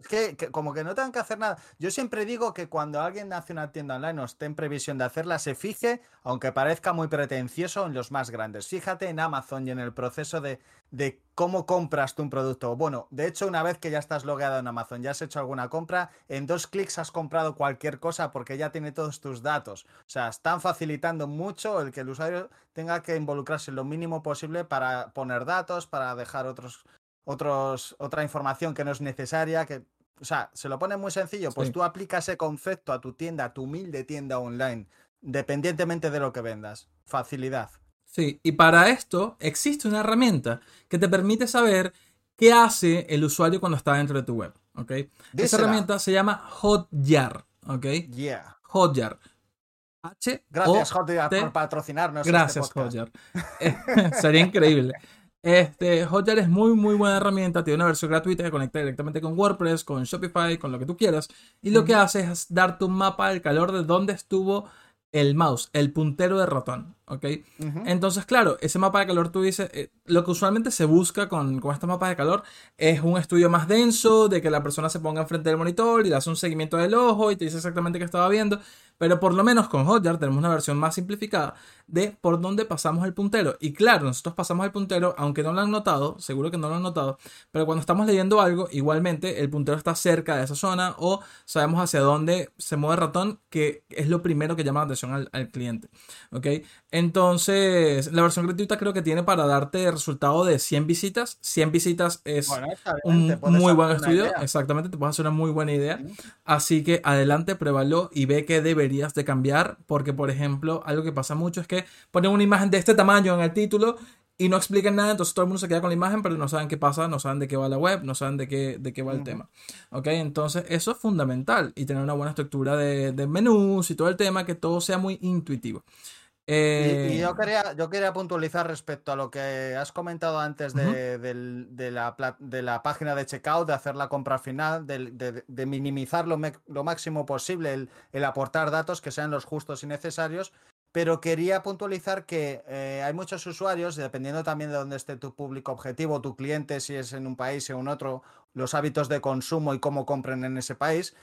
Es que, como que no tengan que hacer nada. Yo siempre digo que cuando alguien hace una tienda online o esté en previsión de hacerla, se fije, aunque parezca muy pretencioso, en los más grandes. Fíjate en Amazon y en el proceso de, de cómo compras tú un producto. Bueno, de hecho, una vez que ya estás logueado en Amazon, ya has hecho alguna compra, en dos clics has comprado cualquier cosa porque ya tiene todos tus datos. O sea, están facilitando mucho el que el usuario tenga que involucrarse lo mínimo posible para poner datos, para dejar otros otros, otra información que no es necesaria, que, o sea, se lo pone muy sencillo, pues tú aplicas ese concepto a tu tienda, a tu humilde tienda online, dependientemente de lo que vendas. Facilidad. Sí, y para esto existe una herramienta que te permite saber qué hace el usuario cuando está dentro de tu web, ¿ok? Esa herramienta se llama Hotjar, ¿ok? Yeah. Hotjar. H Gracias, Hotjar, por patrocinarnos. Este Gracias, Hotjar. *laughs* *laughs* Sería increíble. Este, Hotjar es muy, muy buena herramienta. Tiene una versión gratuita que conecta directamente con WordPress, con Shopify, con lo que tú quieras. Y lo que hace es darte un mapa del calor de dónde estuvo el mouse, el puntero de ratón. ¿ok? Entonces, claro, ese mapa de calor tú dices, eh, lo que usualmente se busca con, con estos mapas de calor es un estudio más denso, de que la persona se ponga enfrente del monitor y le hace un seguimiento del ojo y te dice exactamente qué estaba viendo. Pero por lo menos con Hotjar tenemos una versión más simplificada de por dónde pasamos el puntero. Y claro, nosotros pasamos el puntero, aunque no lo han notado, seguro que no lo han notado, pero cuando estamos leyendo algo, igualmente el puntero está cerca de esa zona o sabemos hacia dónde se mueve el ratón, que es lo primero que llama la atención al, al cliente. ¿Ok? Entonces, la versión gratuita creo que tiene para darte el resultado de 100 visitas. 100 visitas es un muy buen estudio. Exactamente, te puedes hacer una muy buena idea. Así que adelante, pruébalo y ve que deberías de cambiar. Porque, por ejemplo, algo que pasa mucho es que ponen una imagen de este tamaño en el título y no explican nada, entonces todo el mundo se queda con la imagen, pero no saben qué pasa, no saben de qué va la web, no saben de qué, de qué va el tema. ¿Ok? Entonces eso es fundamental y tener una buena estructura de, de menús y todo el tema, que todo sea muy intuitivo. Y, Eh, yo quería, yo quería puntualizar respecto a lo que has comentado antes de, de la, de la página de checkout, de hacer la compra al final, de, de minimizar lo, me- lo máximo posible el, el aportar datos que sean los justos y necesarios. Pero quería puntualizar que eh, hay muchos usuarios, dependiendo también de dónde esté tu público objetivo, tu cliente, si es en un país o en otro, los hábitos de consumo y cómo compren en ese país,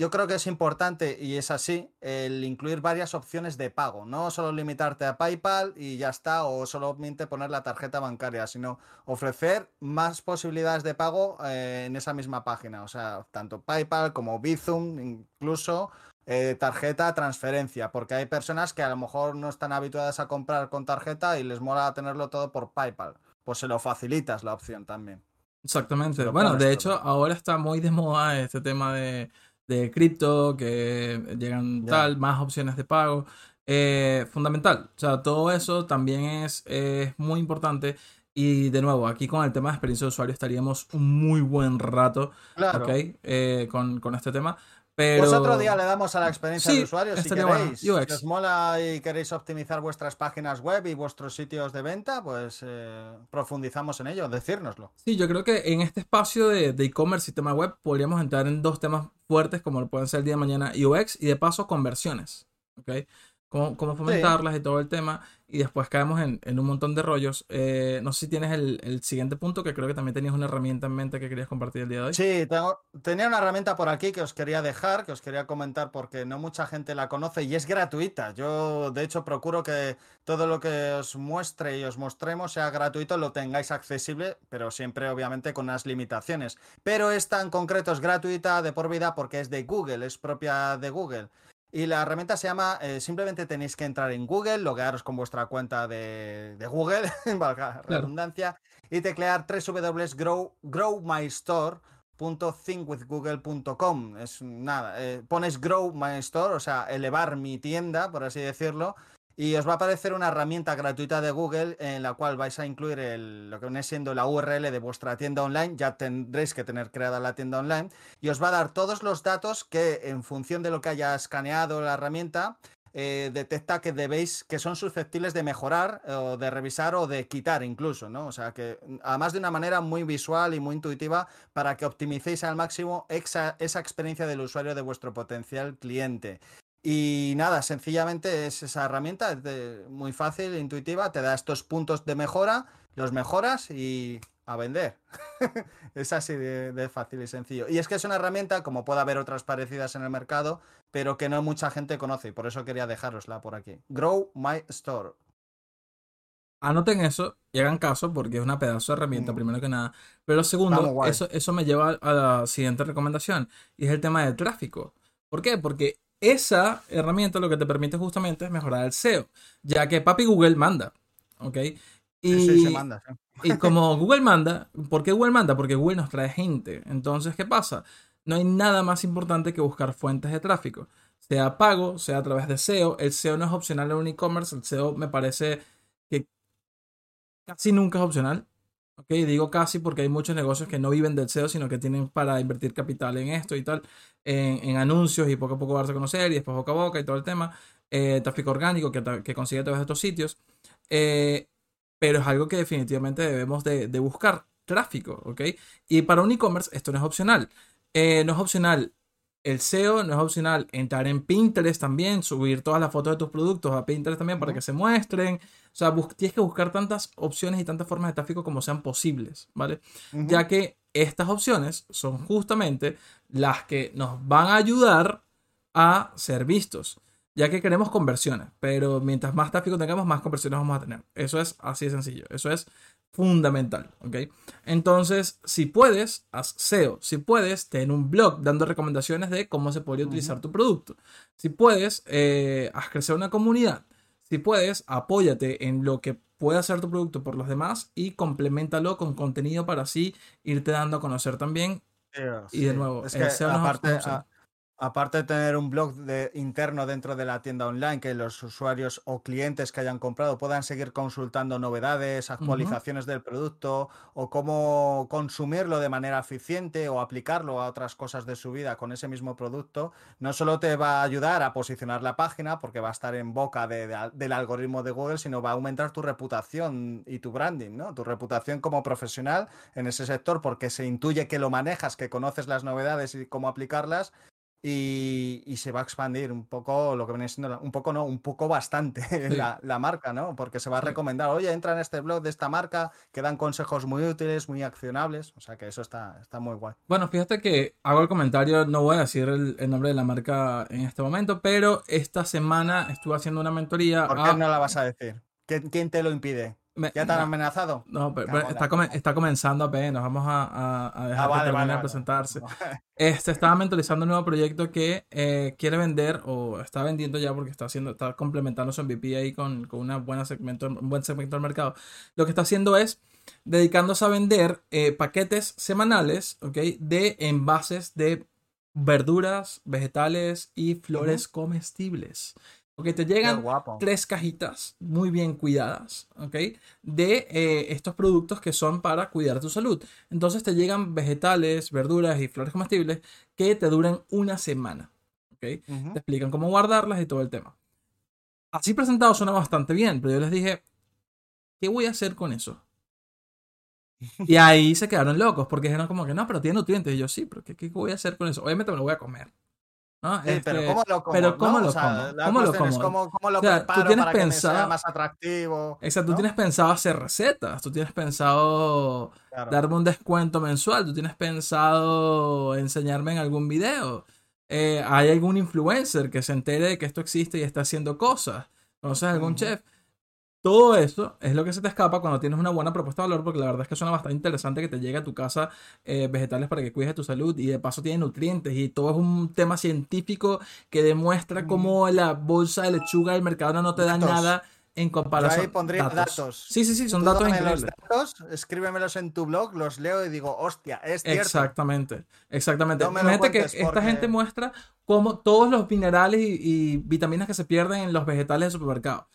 yo creo que es importante, y es así, el incluir varias opciones de pago. No solo limitarte a PayPal y ya está, o solamente poner la tarjeta bancaria, sino ofrecer más posibilidades de pago eh, en esa misma página. O sea, tanto PayPal como Bizum, incluso eh, tarjeta, transferencia, porque hay personas que a lo mejor no están habituadas a comprar con tarjeta y les mola tenerlo todo por PayPal. Pues se lo facilitas la opción también. Exactamente. Bueno, de todo. hecho, ahora está muy de moda este tema de, de cripto, que llegan tal, más opciones de pago. Eh, fundamental. O sea, todo eso también es, es muy importante. Y de nuevo, aquí con el tema de experiencia de usuario estaríamos un muy buen rato, Claro. ¿ok? Eh, con, con este tema. Pero... Pues otro día le damos a la experiencia Sí, de usuario si estaría bueno. queréis. Si os mola y queréis optimizar vuestras páginas web y vuestros sitios de venta, pues eh, profundizamos en ello, decírnoslo. Sí, yo creo que en este espacio de e-commerce y tema web podríamos entrar en dos temas fuertes como lo pueden ser el día de mañana UX y de paso conversiones. ¿ok? Cómo, cómo fomentarlas y todo el tema. Y después caemos en, en un montón de rollos. Eh, no sé si tienes el, el, siguiente punto, que creo que también tenías una herramienta en mente que querías compartir el día de hoy. Sí, tengo, tenía una herramienta por aquí que os quería dejar, que os quería comentar porque no mucha gente la conoce y es gratuita. Yo, de hecho, procuro que todo lo que os muestre y os mostremos sea gratuito, lo tengáis accesible, pero siempre, obviamente, con unas limitaciones. Pero esta en concreto es gratuita de por vida porque es de Google, es propia de Google. Y la herramienta se llama, eh, simplemente tenéis que entrar en Google, loguearos con vuestra cuenta de, de Google, *laughs* valga redundancia, y teclear www.growmystore.thinkwithgoogle.com. Es nada, eh, pones Grow My Store, o sea, elevar mi tienda, por así decirlo, y os va a aparecer una herramienta gratuita de Google en la cual vais a incluir el, lo que viene siendo la URL de vuestra tienda online. Ya tendréis que tener creada la tienda online. Y os va a dar todos los datos que en función de lo que haya escaneado la herramienta, eh, detecta que debéis, que son susceptibles de mejorar o de revisar o de quitar incluso, ¿no? O sea que además de una manera muy visual y muy intuitiva para que optimicéis al máximo esa, esa experiencia del usuario de vuestro potencial cliente. Y nada, sencillamente es esa herramienta, es de, muy fácil, intuitiva, te da estos puntos de mejora, los mejoras y a vender. *laughs* es así de, de, fácil y sencillo. Y es que es una herramienta, como puede haber otras parecidas en el mercado, pero que no mucha gente conoce y por eso quería dejarosla por aquí. Grow My Store. Anoten eso y hagan caso porque es una pedazo de herramienta, mm. primero que nada. Pero segundo, eso, eso me lleva a la siguiente recomendación y es el tema del tráfico. ¿Por qué? Porque esa herramienta lo que te permite justamente es mejorar el SEO, ya que papi Google manda, ¿ok? Y, sí, se manda, y como Google manda, ¿por qué Google manda? Porque Google nos trae gente. Entonces, ¿qué pasa? No hay nada más importante que buscar fuentes de tráfico, sea pago, sea a través de SEO. El SEO no es opcional en un e-commerce, el SEO me parece que casi nunca es opcional. Ok, digo casi porque hay muchos negocios que no viven del SEO, sino que tienen para invertir capital en esto y tal, en, anuncios y poco a poco darse a conocer y después boca a boca y todo el tema, eh, tráfico orgánico que, que, consigue a través de estos sitios. Eh, pero es algo que definitivamente debemos de, de, buscar, tráfico, ¿ok? Y para un e-commerce esto no es opcional. Eh, no es opcional el SEO, no es opcional entrar en Pinterest también, subir todas las fotos de tus productos a Pinterest también para que se muestren. O sea, tienes que buscar tantas opciones y tantas formas de tráfico como sean posibles, ¿vale? Uh -huh. Ya que estas opciones son justamente las que nos van a ayudar a ser vistos, ya que queremos conversiones, pero mientras más tráfico tengamos, más conversiones vamos a tener. Eso es así de sencillo, eso es fundamental, ¿ok? Entonces, si puedes, haz SEO, si puedes, ten un blog dando recomendaciones de cómo se podría uh -huh. utilizar tu producto, si puedes, eh, haz crecer una comunidad, si puedes, apóyate en lo que puede hacer tu producto por los demás y complementalo con contenido para así irte dando a conocer también. Y de nuevo, es que aparte, aparte de tener un blog de, interno dentro de la tienda online, que los usuarios o clientes que hayan comprado puedan seguir consultando novedades, actualizaciones uh -huh. del producto o cómo consumirlo de manera eficiente o aplicarlo a otras cosas de su vida con ese mismo producto, no solo te va a ayudar a posicionar la página porque va a estar en boca de, de, del algoritmo de Google, sino va a aumentar tu reputación y tu branding, ¿no? Tu reputación como profesional en ese sector porque se intuye que lo manejas, que conoces las novedades y cómo aplicarlas y, y, se va a expandir un poco lo que viene siendo, un poco no, un poco bastante *laughs* sí. la, la, marca, ¿no? Porque se va a recomendar, oye, entra en este blog de esta marca, que dan consejos muy útiles, muy accionables, o sea que eso está, está muy guay. Bueno, fíjate que hago el comentario, no voy a decir el, el nombre de la marca en este momento, pero esta semana estuve haciendo una mentoría. ¿Por qué a... no la vas a decir? ¿Quién te lo impide? Me, ¿Ya te han no, amenazado? No, pero, pero está, come, está, comenzando apenas. Vamos a, a, a dejar ah, vale, que termine vale, de presentarse. Vale. Este estaba mentorizando un nuevo proyecto que eh, quiere vender o está vendiendo ya porque está haciendo, está complementando su MVP ahí con, con una buena segmento, un buen segmento del mercado. Lo que está haciendo es dedicándose a vender eh, paquetes semanales, ¿ok? De envases de verduras, vegetales y flores uh -huh. comestibles. Ok, te llegan tres cajitas muy bien cuidadas, ok, de eh, estos productos que son para cuidar tu salud. Entonces te llegan vegetales, verduras y flores comestibles que te duran una semana, ok. Uh -huh. Te explican cómo guardarlas y todo el tema. Así presentado suena bastante bien, pero yo les dije, ¿qué voy a hacer con eso? Y ahí se quedaron locos porque dijeron como que no, pero tiene nutrientes. Y yo sí, pero ¿qué, ¿qué, voy a hacer con eso? Obviamente me lo voy a comer. ¿No? Sí, pero Este, ¿cómo lo como? pero ¿cómo no? lo O sea, como? ¿Cómo lo es como? ¿Cómo, cómo lo O sea, tú tienes para que me sea pensado- más atractivo? Exacto, tú tienes pensado hacer recetas, tú tienes pensado Claro. darme un descuento mensual, tú tienes pensado enseñarme en algún video. Eh, ¿Hay algún influencer que se entere de que esto existe y está haciendo cosas? ¿Conoces algún chef? Todo eso es lo que se te escapa cuando tienes una buena propuesta de valor, porque la verdad es que suena bastante interesante que te llegue a tu casa eh, vegetales para que cuides de tu salud y de paso tiene nutrientes y todo es un tema científico que demuestra cómo la bolsa de lechuga del mercado no te da Datos. nada en Yo comparación. ahí pondría datos. Sí, sí, sí, son Tú datos increíbles. los datos, escríbemelos en tu blog, los leo y digo, hostia, es cierto. Exactamente, exactamente. No Imagínate que esta gente muestra cómo todos los minerales y, y vitaminas que se pierden en los vegetales del supermercado.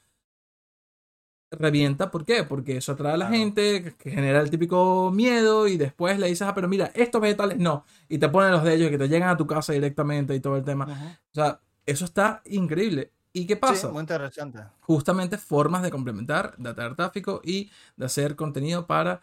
Revienta, ¿por qué? Porque eso atrae a la Claro. gente, que- genera el típico miedo y después le dices, ah, pero mira, estos vegetales no. Y te ponen los de ellos que te llegan a tu casa directamente y todo el tema. O sea, eso está increíble. ¿Y qué pasa? Sí, muy interesante. justamente formas de complementar, de atraer tráfico y de hacer contenido para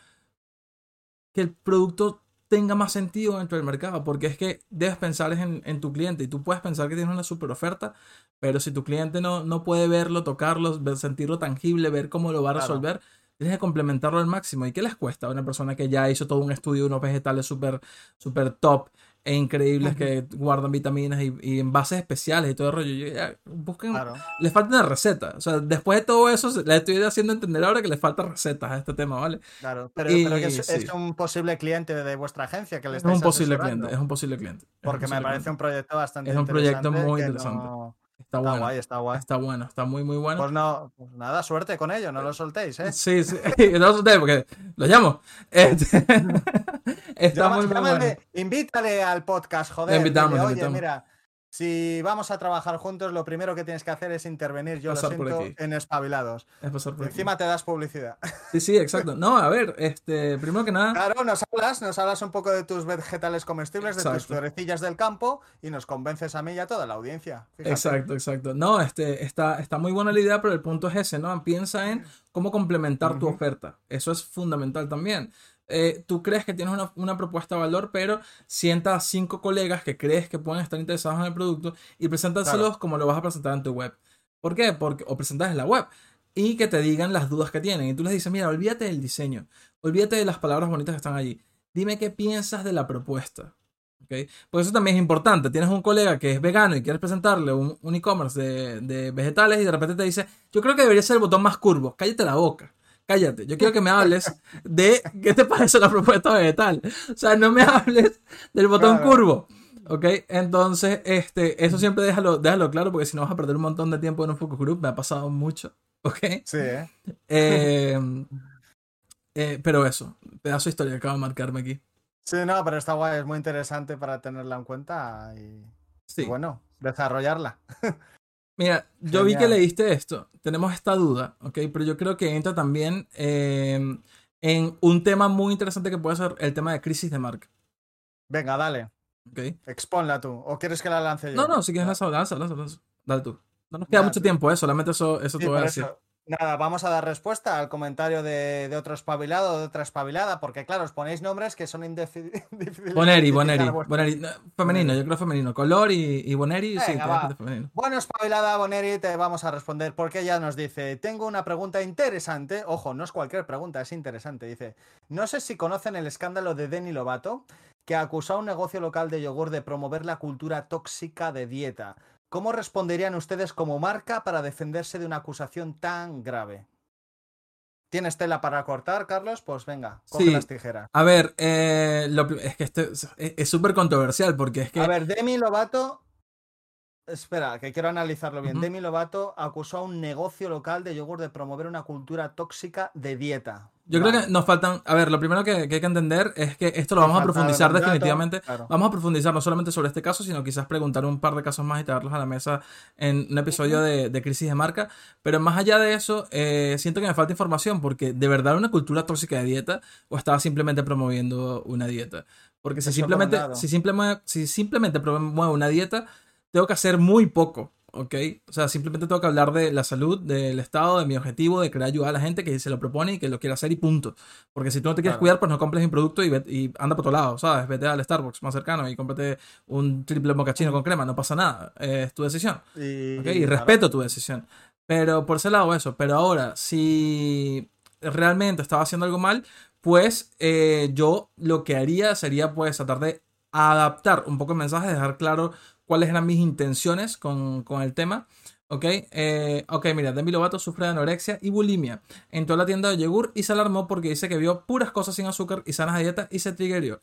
que el producto tenga más sentido dentro del mercado. Porque es que debes pensar en, en tu cliente y tú puedes pensar que tienes una super oferta, pero si tu cliente no, no puede verlo, tocarlo, sentirlo tangible, ver cómo lo va a Claro. resolver, tienes que complementarlo al máximo. ¿Y qué les cuesta a una persona que ya hizo todo un estudio de unos vegetales súper super top e increíbles que guardan vitaminas y, y envases especiales y todo el rollo? Yo, ya, busquen Claro. les falta una receta. O sea, después de todo eso, se- le estoy haciendo entender ahora que le falta recetas a este tema, ¿vale? Claro, pero, Y- pero que es, sí. es un posible cliente de vuestra agencia que le Es un posible cliente, es un posible cliente. Porque me parece un proyecto bastante Es un proyecto interesante muy interesante. no- Está Está bueno, guay, está guay. está bueno, está muy, muy bueno. Pues no, pues nada, suerte con ello, no lo soltéis, ¿eh? Sí, sí, *laughs* no lo solté porque lo llamo. Este- *laughs* *laughs* está Llama- muy, muy llámale, bueno. invítale al podcast, joder. Le invitamos, dile, le Oye, invitamos". mira, si vamos a trabajar juntos, lo primero que tienes que hacer es intervenir, yo Pasar lo siento, en espabilados. Es pasar por aquí. Encima te das publicidad. Sí, sí, exacto. No, a ver, este, primero que nada, Claro, nos hablas, nos hablas un poco de tus vegetales comestibles, de tus florecillas del campo y nos convences a mí y a toda la audiencia. Fíjate. Exacto, exacto. No, este, está, está muy buena la idea, pero el punto es ese, ¿no? Piensa en cómo complementar tu oferta. Eso es fundamental también. Eh, tú crees que tienes una, una propuesta de valor, pero sienta a cinco colegas que crees que pueden estar interesados en el producto y preséntaselos Claro. como lo vas a presentar en tu web. ¿Por qué? Porque, o presentas en la web y que te digan las dudas que tienen. Y tú les dices, mira, olvídate del diseño, olvídate de las palabras bonitas que están allí. Dime qué piensas de la propuesta. ¿ok? Pues eso también es importante. Tienes un colega que es vegano y quieres presentarle un, un e-commerce de, de vegetales y de repente te dice, yo creo que debería ser el botón más curvo. Cállate la boca. Cállate. Yo quiero que me hables de qué te parece la propuesta vegetal. O sea, no me hables del botón Claro. curvo. ¿Ok? Entonces, este, eso siempre déjalo, déjalo claro porque si no vas a perder un montón de tiempo en un focus group. Me ha pasado mucho. ¿Ok? Sí, ¿eh? Eh, eh, pero eso, pedazo de historia que acabo de marcarme aquí. Sí, no, pero está guay, es muy interesante para tenerla en cuenta y, Sí. y bueno, desarrollarla. Mira, yo vi que leíste esto, tenemos esta duda, ¿ok? Pero yo creo que entra también eh, en un tema muy interesante que puede ser el tema de crisis de marca, Venga, dale, ¿ok? exponla tú. ¿O quieres que la lance yo? No, no, si quieres lanza, lanza, lanza, lanza. Dale tú. No nos queda Ya, mucho tiempo, ¿eh? Solamente eso, eso Sí, te voy a decir. eso. Nada, vamos a dar respuesta al comentario de, de otro espabilado, de otra espabilada, porque claro, os ponéis nombres que son *laughs* difíciles. Boneri, Boneri, Boneri. no, femenino, yo creo femenino. Color y, y Boneri, sí, Venga, va. de femenino. Bueno, espabilada Boneri, te vamos a responder porque ella nos dice, tengo una pregunta interesante, ojo, no es cualquier pregunta, es interesante, dice, no sé si conocen el escándalo de Deni Lovato, que acusó a un negocio local de yogur de promover la cultura tóxica de dieta. ¿Cómo responderían ustedes como marca para defenderse de una acusación tan grave? ¿Tienes tela para cortar, Carlos? Pues venga, coge Sí. las tijeras. A ver, eh, lo es que esto es es súper controversial porque es que... A ver, Demi Lovato. Espera, que quiero analizarlo bien. Demi Lovato acusó a un negocio local de yogur de promover una cultura tóxica de dieta. Yo creo que nos faltan. A ver, lo primero que, que hay que entender es que esto lo vamos a profundizar definitivamente. claro. Vamos a profundizar no solamente sobre este caso, sino quizás preguntar un par de casos más y traerlos a la mesa en un episodio de, de crisis de marca. Pero más allá de eso, eh, siento que me falta información porque de verdad una cultura tóxica de dieta o estaba simplemente promoviendo una dieta. Porque si Eso simplemente, si simplemente, si simplemente promuevo una dieta, tengo que hacer muy poco ¿ok? O sea, simplemente tengo que hablar de la salud, del estado, de mi objetivo, de querer ayudar a la gente que se lo propone y que lo quiere hacer y punto. Porque si tú no te quieres Claro. cuidar, pues no compres mi producto y, ve- y anda por otro lado, ¿sabes? Vete al Starbucks más cercano y cómprate un triple mocachino con crema, no pasa nada, es tu decisión. Y respeto tu decisión. Pero por ese lado eso. Pero ahora, si realmente estaba haciendo algo mal, pues eh, yo lo que haría sería pues tratar de adaptar un poco el mensaje, dejar claro cuáles eran mis intenciones con, con el tema. ¿Ok? Eh, ok, mira, Demi Lovato sufre de anorexia y bulimia. Entró a la tienda de yogur y se alarmó porque dice que vio puras cosas sin azúcar y sanas a dieta y se triggerió.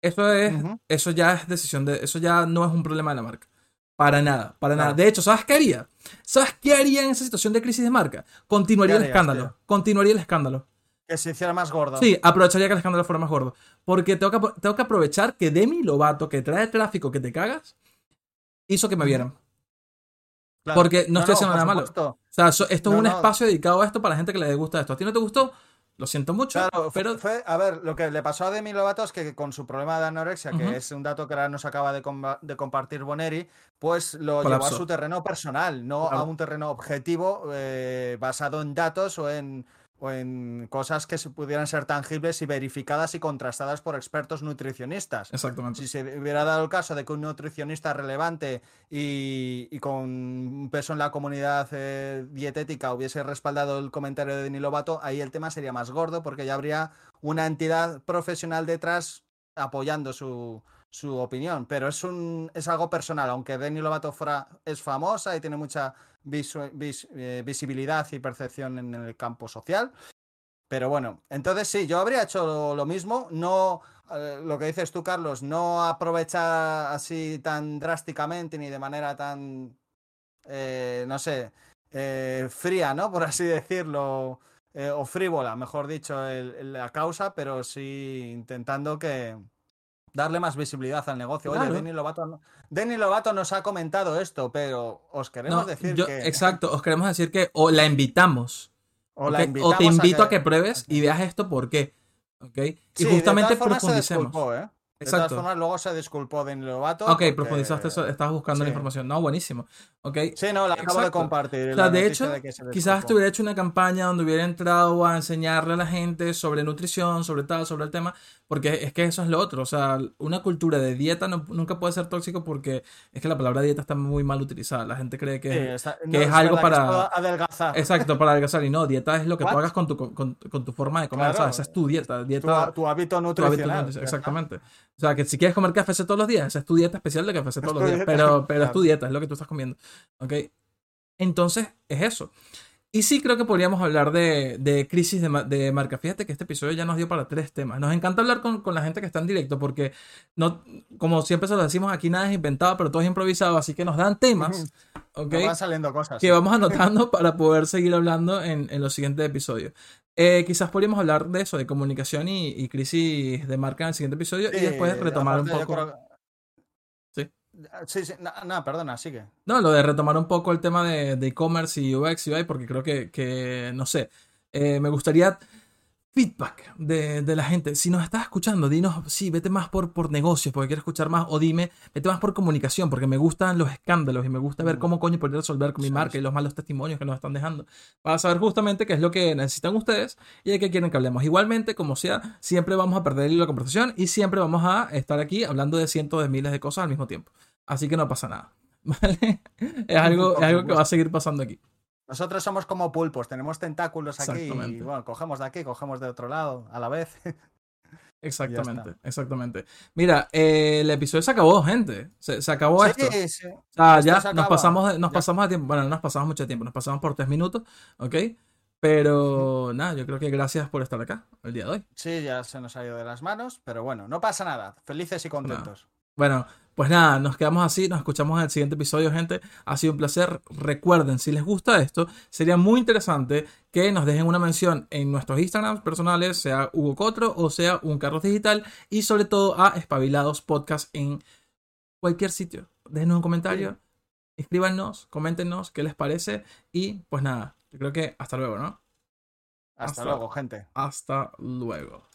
Eso es, eso ya es decisión de, eso ya no es un problema de la marca. Para nada, para nada. De hecho, ¿sabes qué haría? ¿Sabes qué haría en esa situación de crisis de marca? Continuaría ¿Qué el escándalo. tío? Continuaría el escándalo. Que se hiciera más gordo. Sí, aprovecharía que el escándalo fuera más gordo. Porque tengo que, tengo que aprovechar que Demi Lovato, que trae tráfico que te cagas, hizo que me vieran. Claro. porque no estoy haciendo nada malo. O sea, esto No, es un espacio dedicado a esto para la gente que le gusta esto. ¿A ti no te gustó? Lo siento mucho, Claro, pero... fue, a ver, lo que le pasó a Demi Lovato es que con su problema de anorexia, que es un dato que ahora nos acaba de, compartir Boneri, pues lo llevó a su terreno personal, no a un terreno objetivo eh, basado en datos o en, o en cosas que se pudieran ser tangibles y verificadas y contrastadas por expertos nutricionistas. Exactamente. Si se hubiera dado el caso de que un nutricionista relevante y, y con un peso en la comunidad eh, dietética hubiese respaldado el comentario de Deni Lovato, ahí el tema sería más gordo porque ya habría una entidad profesional detrás apoyando su, su opinión. Pero es, un, es algo personal, aunque Deni Lovato es famosa y tiene mucha vis- eh, visibilidad y percepción en el campo social. Pero bueno, entonces sí, yo habría hecho lo, mismo, no eh, lo que dices tú, Carlos, no aprovechar así tan drásticamente ni de manera tan, eh, no sé, fría, ¿no? Por así decirlo, o frívola, mejor dicho, la causa, pero sí intentando que darle más visibilidad al negocio. Oye, Claro. Denny Lovato, no- Denny Lovato nos ha comentado esto, pero os queremos No, decir yo- que *laughs* Exacto, os queremos decir que o la invitamos o, la ¿ok? invitamos o te invito a que, que pruebes y veas esto por qué. Y de justamente todas formas se profundicemos. disculpó, ¿eh? De todas Exacto. formas, luego se disculpó Denny Lovato. Ok, porque- profundizaste eso, estabas buscando la sí. información. No, buenísimo. Ok. Sí, no, la acabo de Exacto. compartir. O sea, la de hecho, de quizás hubiera hecho una campaña donde hubiera entrado a enseñarle a la gente sobre nutrición, sobre tal, sobre el tema, porque es que eso es lo otro. O sea, una cultura de dieta no- nunca puede ser tóxico porque es que la palabra dieta está muy mal utilizada. La gente cree que Sí, es está- que no, es algo verdad para- es adelgazar. Exacto, para adelgazar. Y no, dieta es lo que tú What? hagas con tu, con, con tu forma de comer. Claro. ¿sabes? Esa es tu dieta. Tu, dieta tu hábito tu hábito nutricional. nutricional, ya está. Exactamente. O sea, que si quieres comer café todos los días, esa es tu dieta especial de café todos los días. Pero, pero es tu dieta, es lo que tú estás comiendo. ¿Ok? Entonces, es eso. Y sí creo que podríamos hablar de, de crisis de, de marca. Fíjate que este episodio ya nos dio para tres temas. Nos encanta hablar con, con la gente que está en directo porque, no, como siempre se lo decimos, aquí nada es inventado, pero todo es improvisado. Así que nos dan temas. ¿ok? Nos van saliendo cosas. que vamos anotando *laughs* para poder seguir hablando en, en los siguientes episodios. Eh, quizás podríamos hablar de eso, de comunicación y, y crisis de marca en el siguiente episodio y después retomar un poco. creo- Sí. Sí, sí, no, no, perdona, sigue. No, lo de retomar un poco el tema de de e-commerce y UX y UI, porque creo que, que no sé, eh, me gustaría feedback de, de la gente. Si nos estás escuchando, dinos, sí, vete más por, por negocios, porque quiero escuchar más, o dime, vete más por comunicación, porque me gustan los escándalos y me gusta ver Mm. cómo coño poder resolver con mi marca y los malos testimonios que nos están dejando, para saber justamente qué es lo que necesitan ustedes y de qué quieren que hablemos. Igualmente, como sea, siempre vamos a perder la conversación y siempre vamos a estar aquí hablando de cientos de miles de cosas al mismo tiempo. Así que no pasa nada. *laughs* ¿Vale? Es algo, es algo que va a seguir pasando aquí. Nosotros somos como pulpos, tenemos tentáculos aquí y bueno, cogemos de aquí, cogemos de otro lado a la vez. *laughs* Exactamente, exactamente. Mira, eh, el episodio se acabó, gente. Se, se acabó esto. Sí, sí. O sea, esto ya se nos pasamos de, nos Ya. pasamos de tiempo. Bueno, no nos pasamos mucho tiempo, nos pasamos por tres minutos, ¿ok? Pero nada, yo creo que gracias por estar acá el día de hoy. Sí, ya se nos ha ido de las manos, pero bueno, no pasa nada. Felices y contentos. Bueno, pues nada, nos quedamos así, nos escuchamos en el siguiente episodio, gente. Ha sido un placer. Recuerden, si les gusta esto, sería muy interesante que nos dejen una mención en nuestros Instagrams personales, sea Hugo Cotro o sea un Carlos Digital, y sobre todo a Espabilados Podcast en cualquier sitio. Déjenos un comentario, escríbanos, coméntenos qué les parece, y pues nada, yo creo que hasta luego, ¿no? Hasta Hasta- luego, gente. Hasta luego.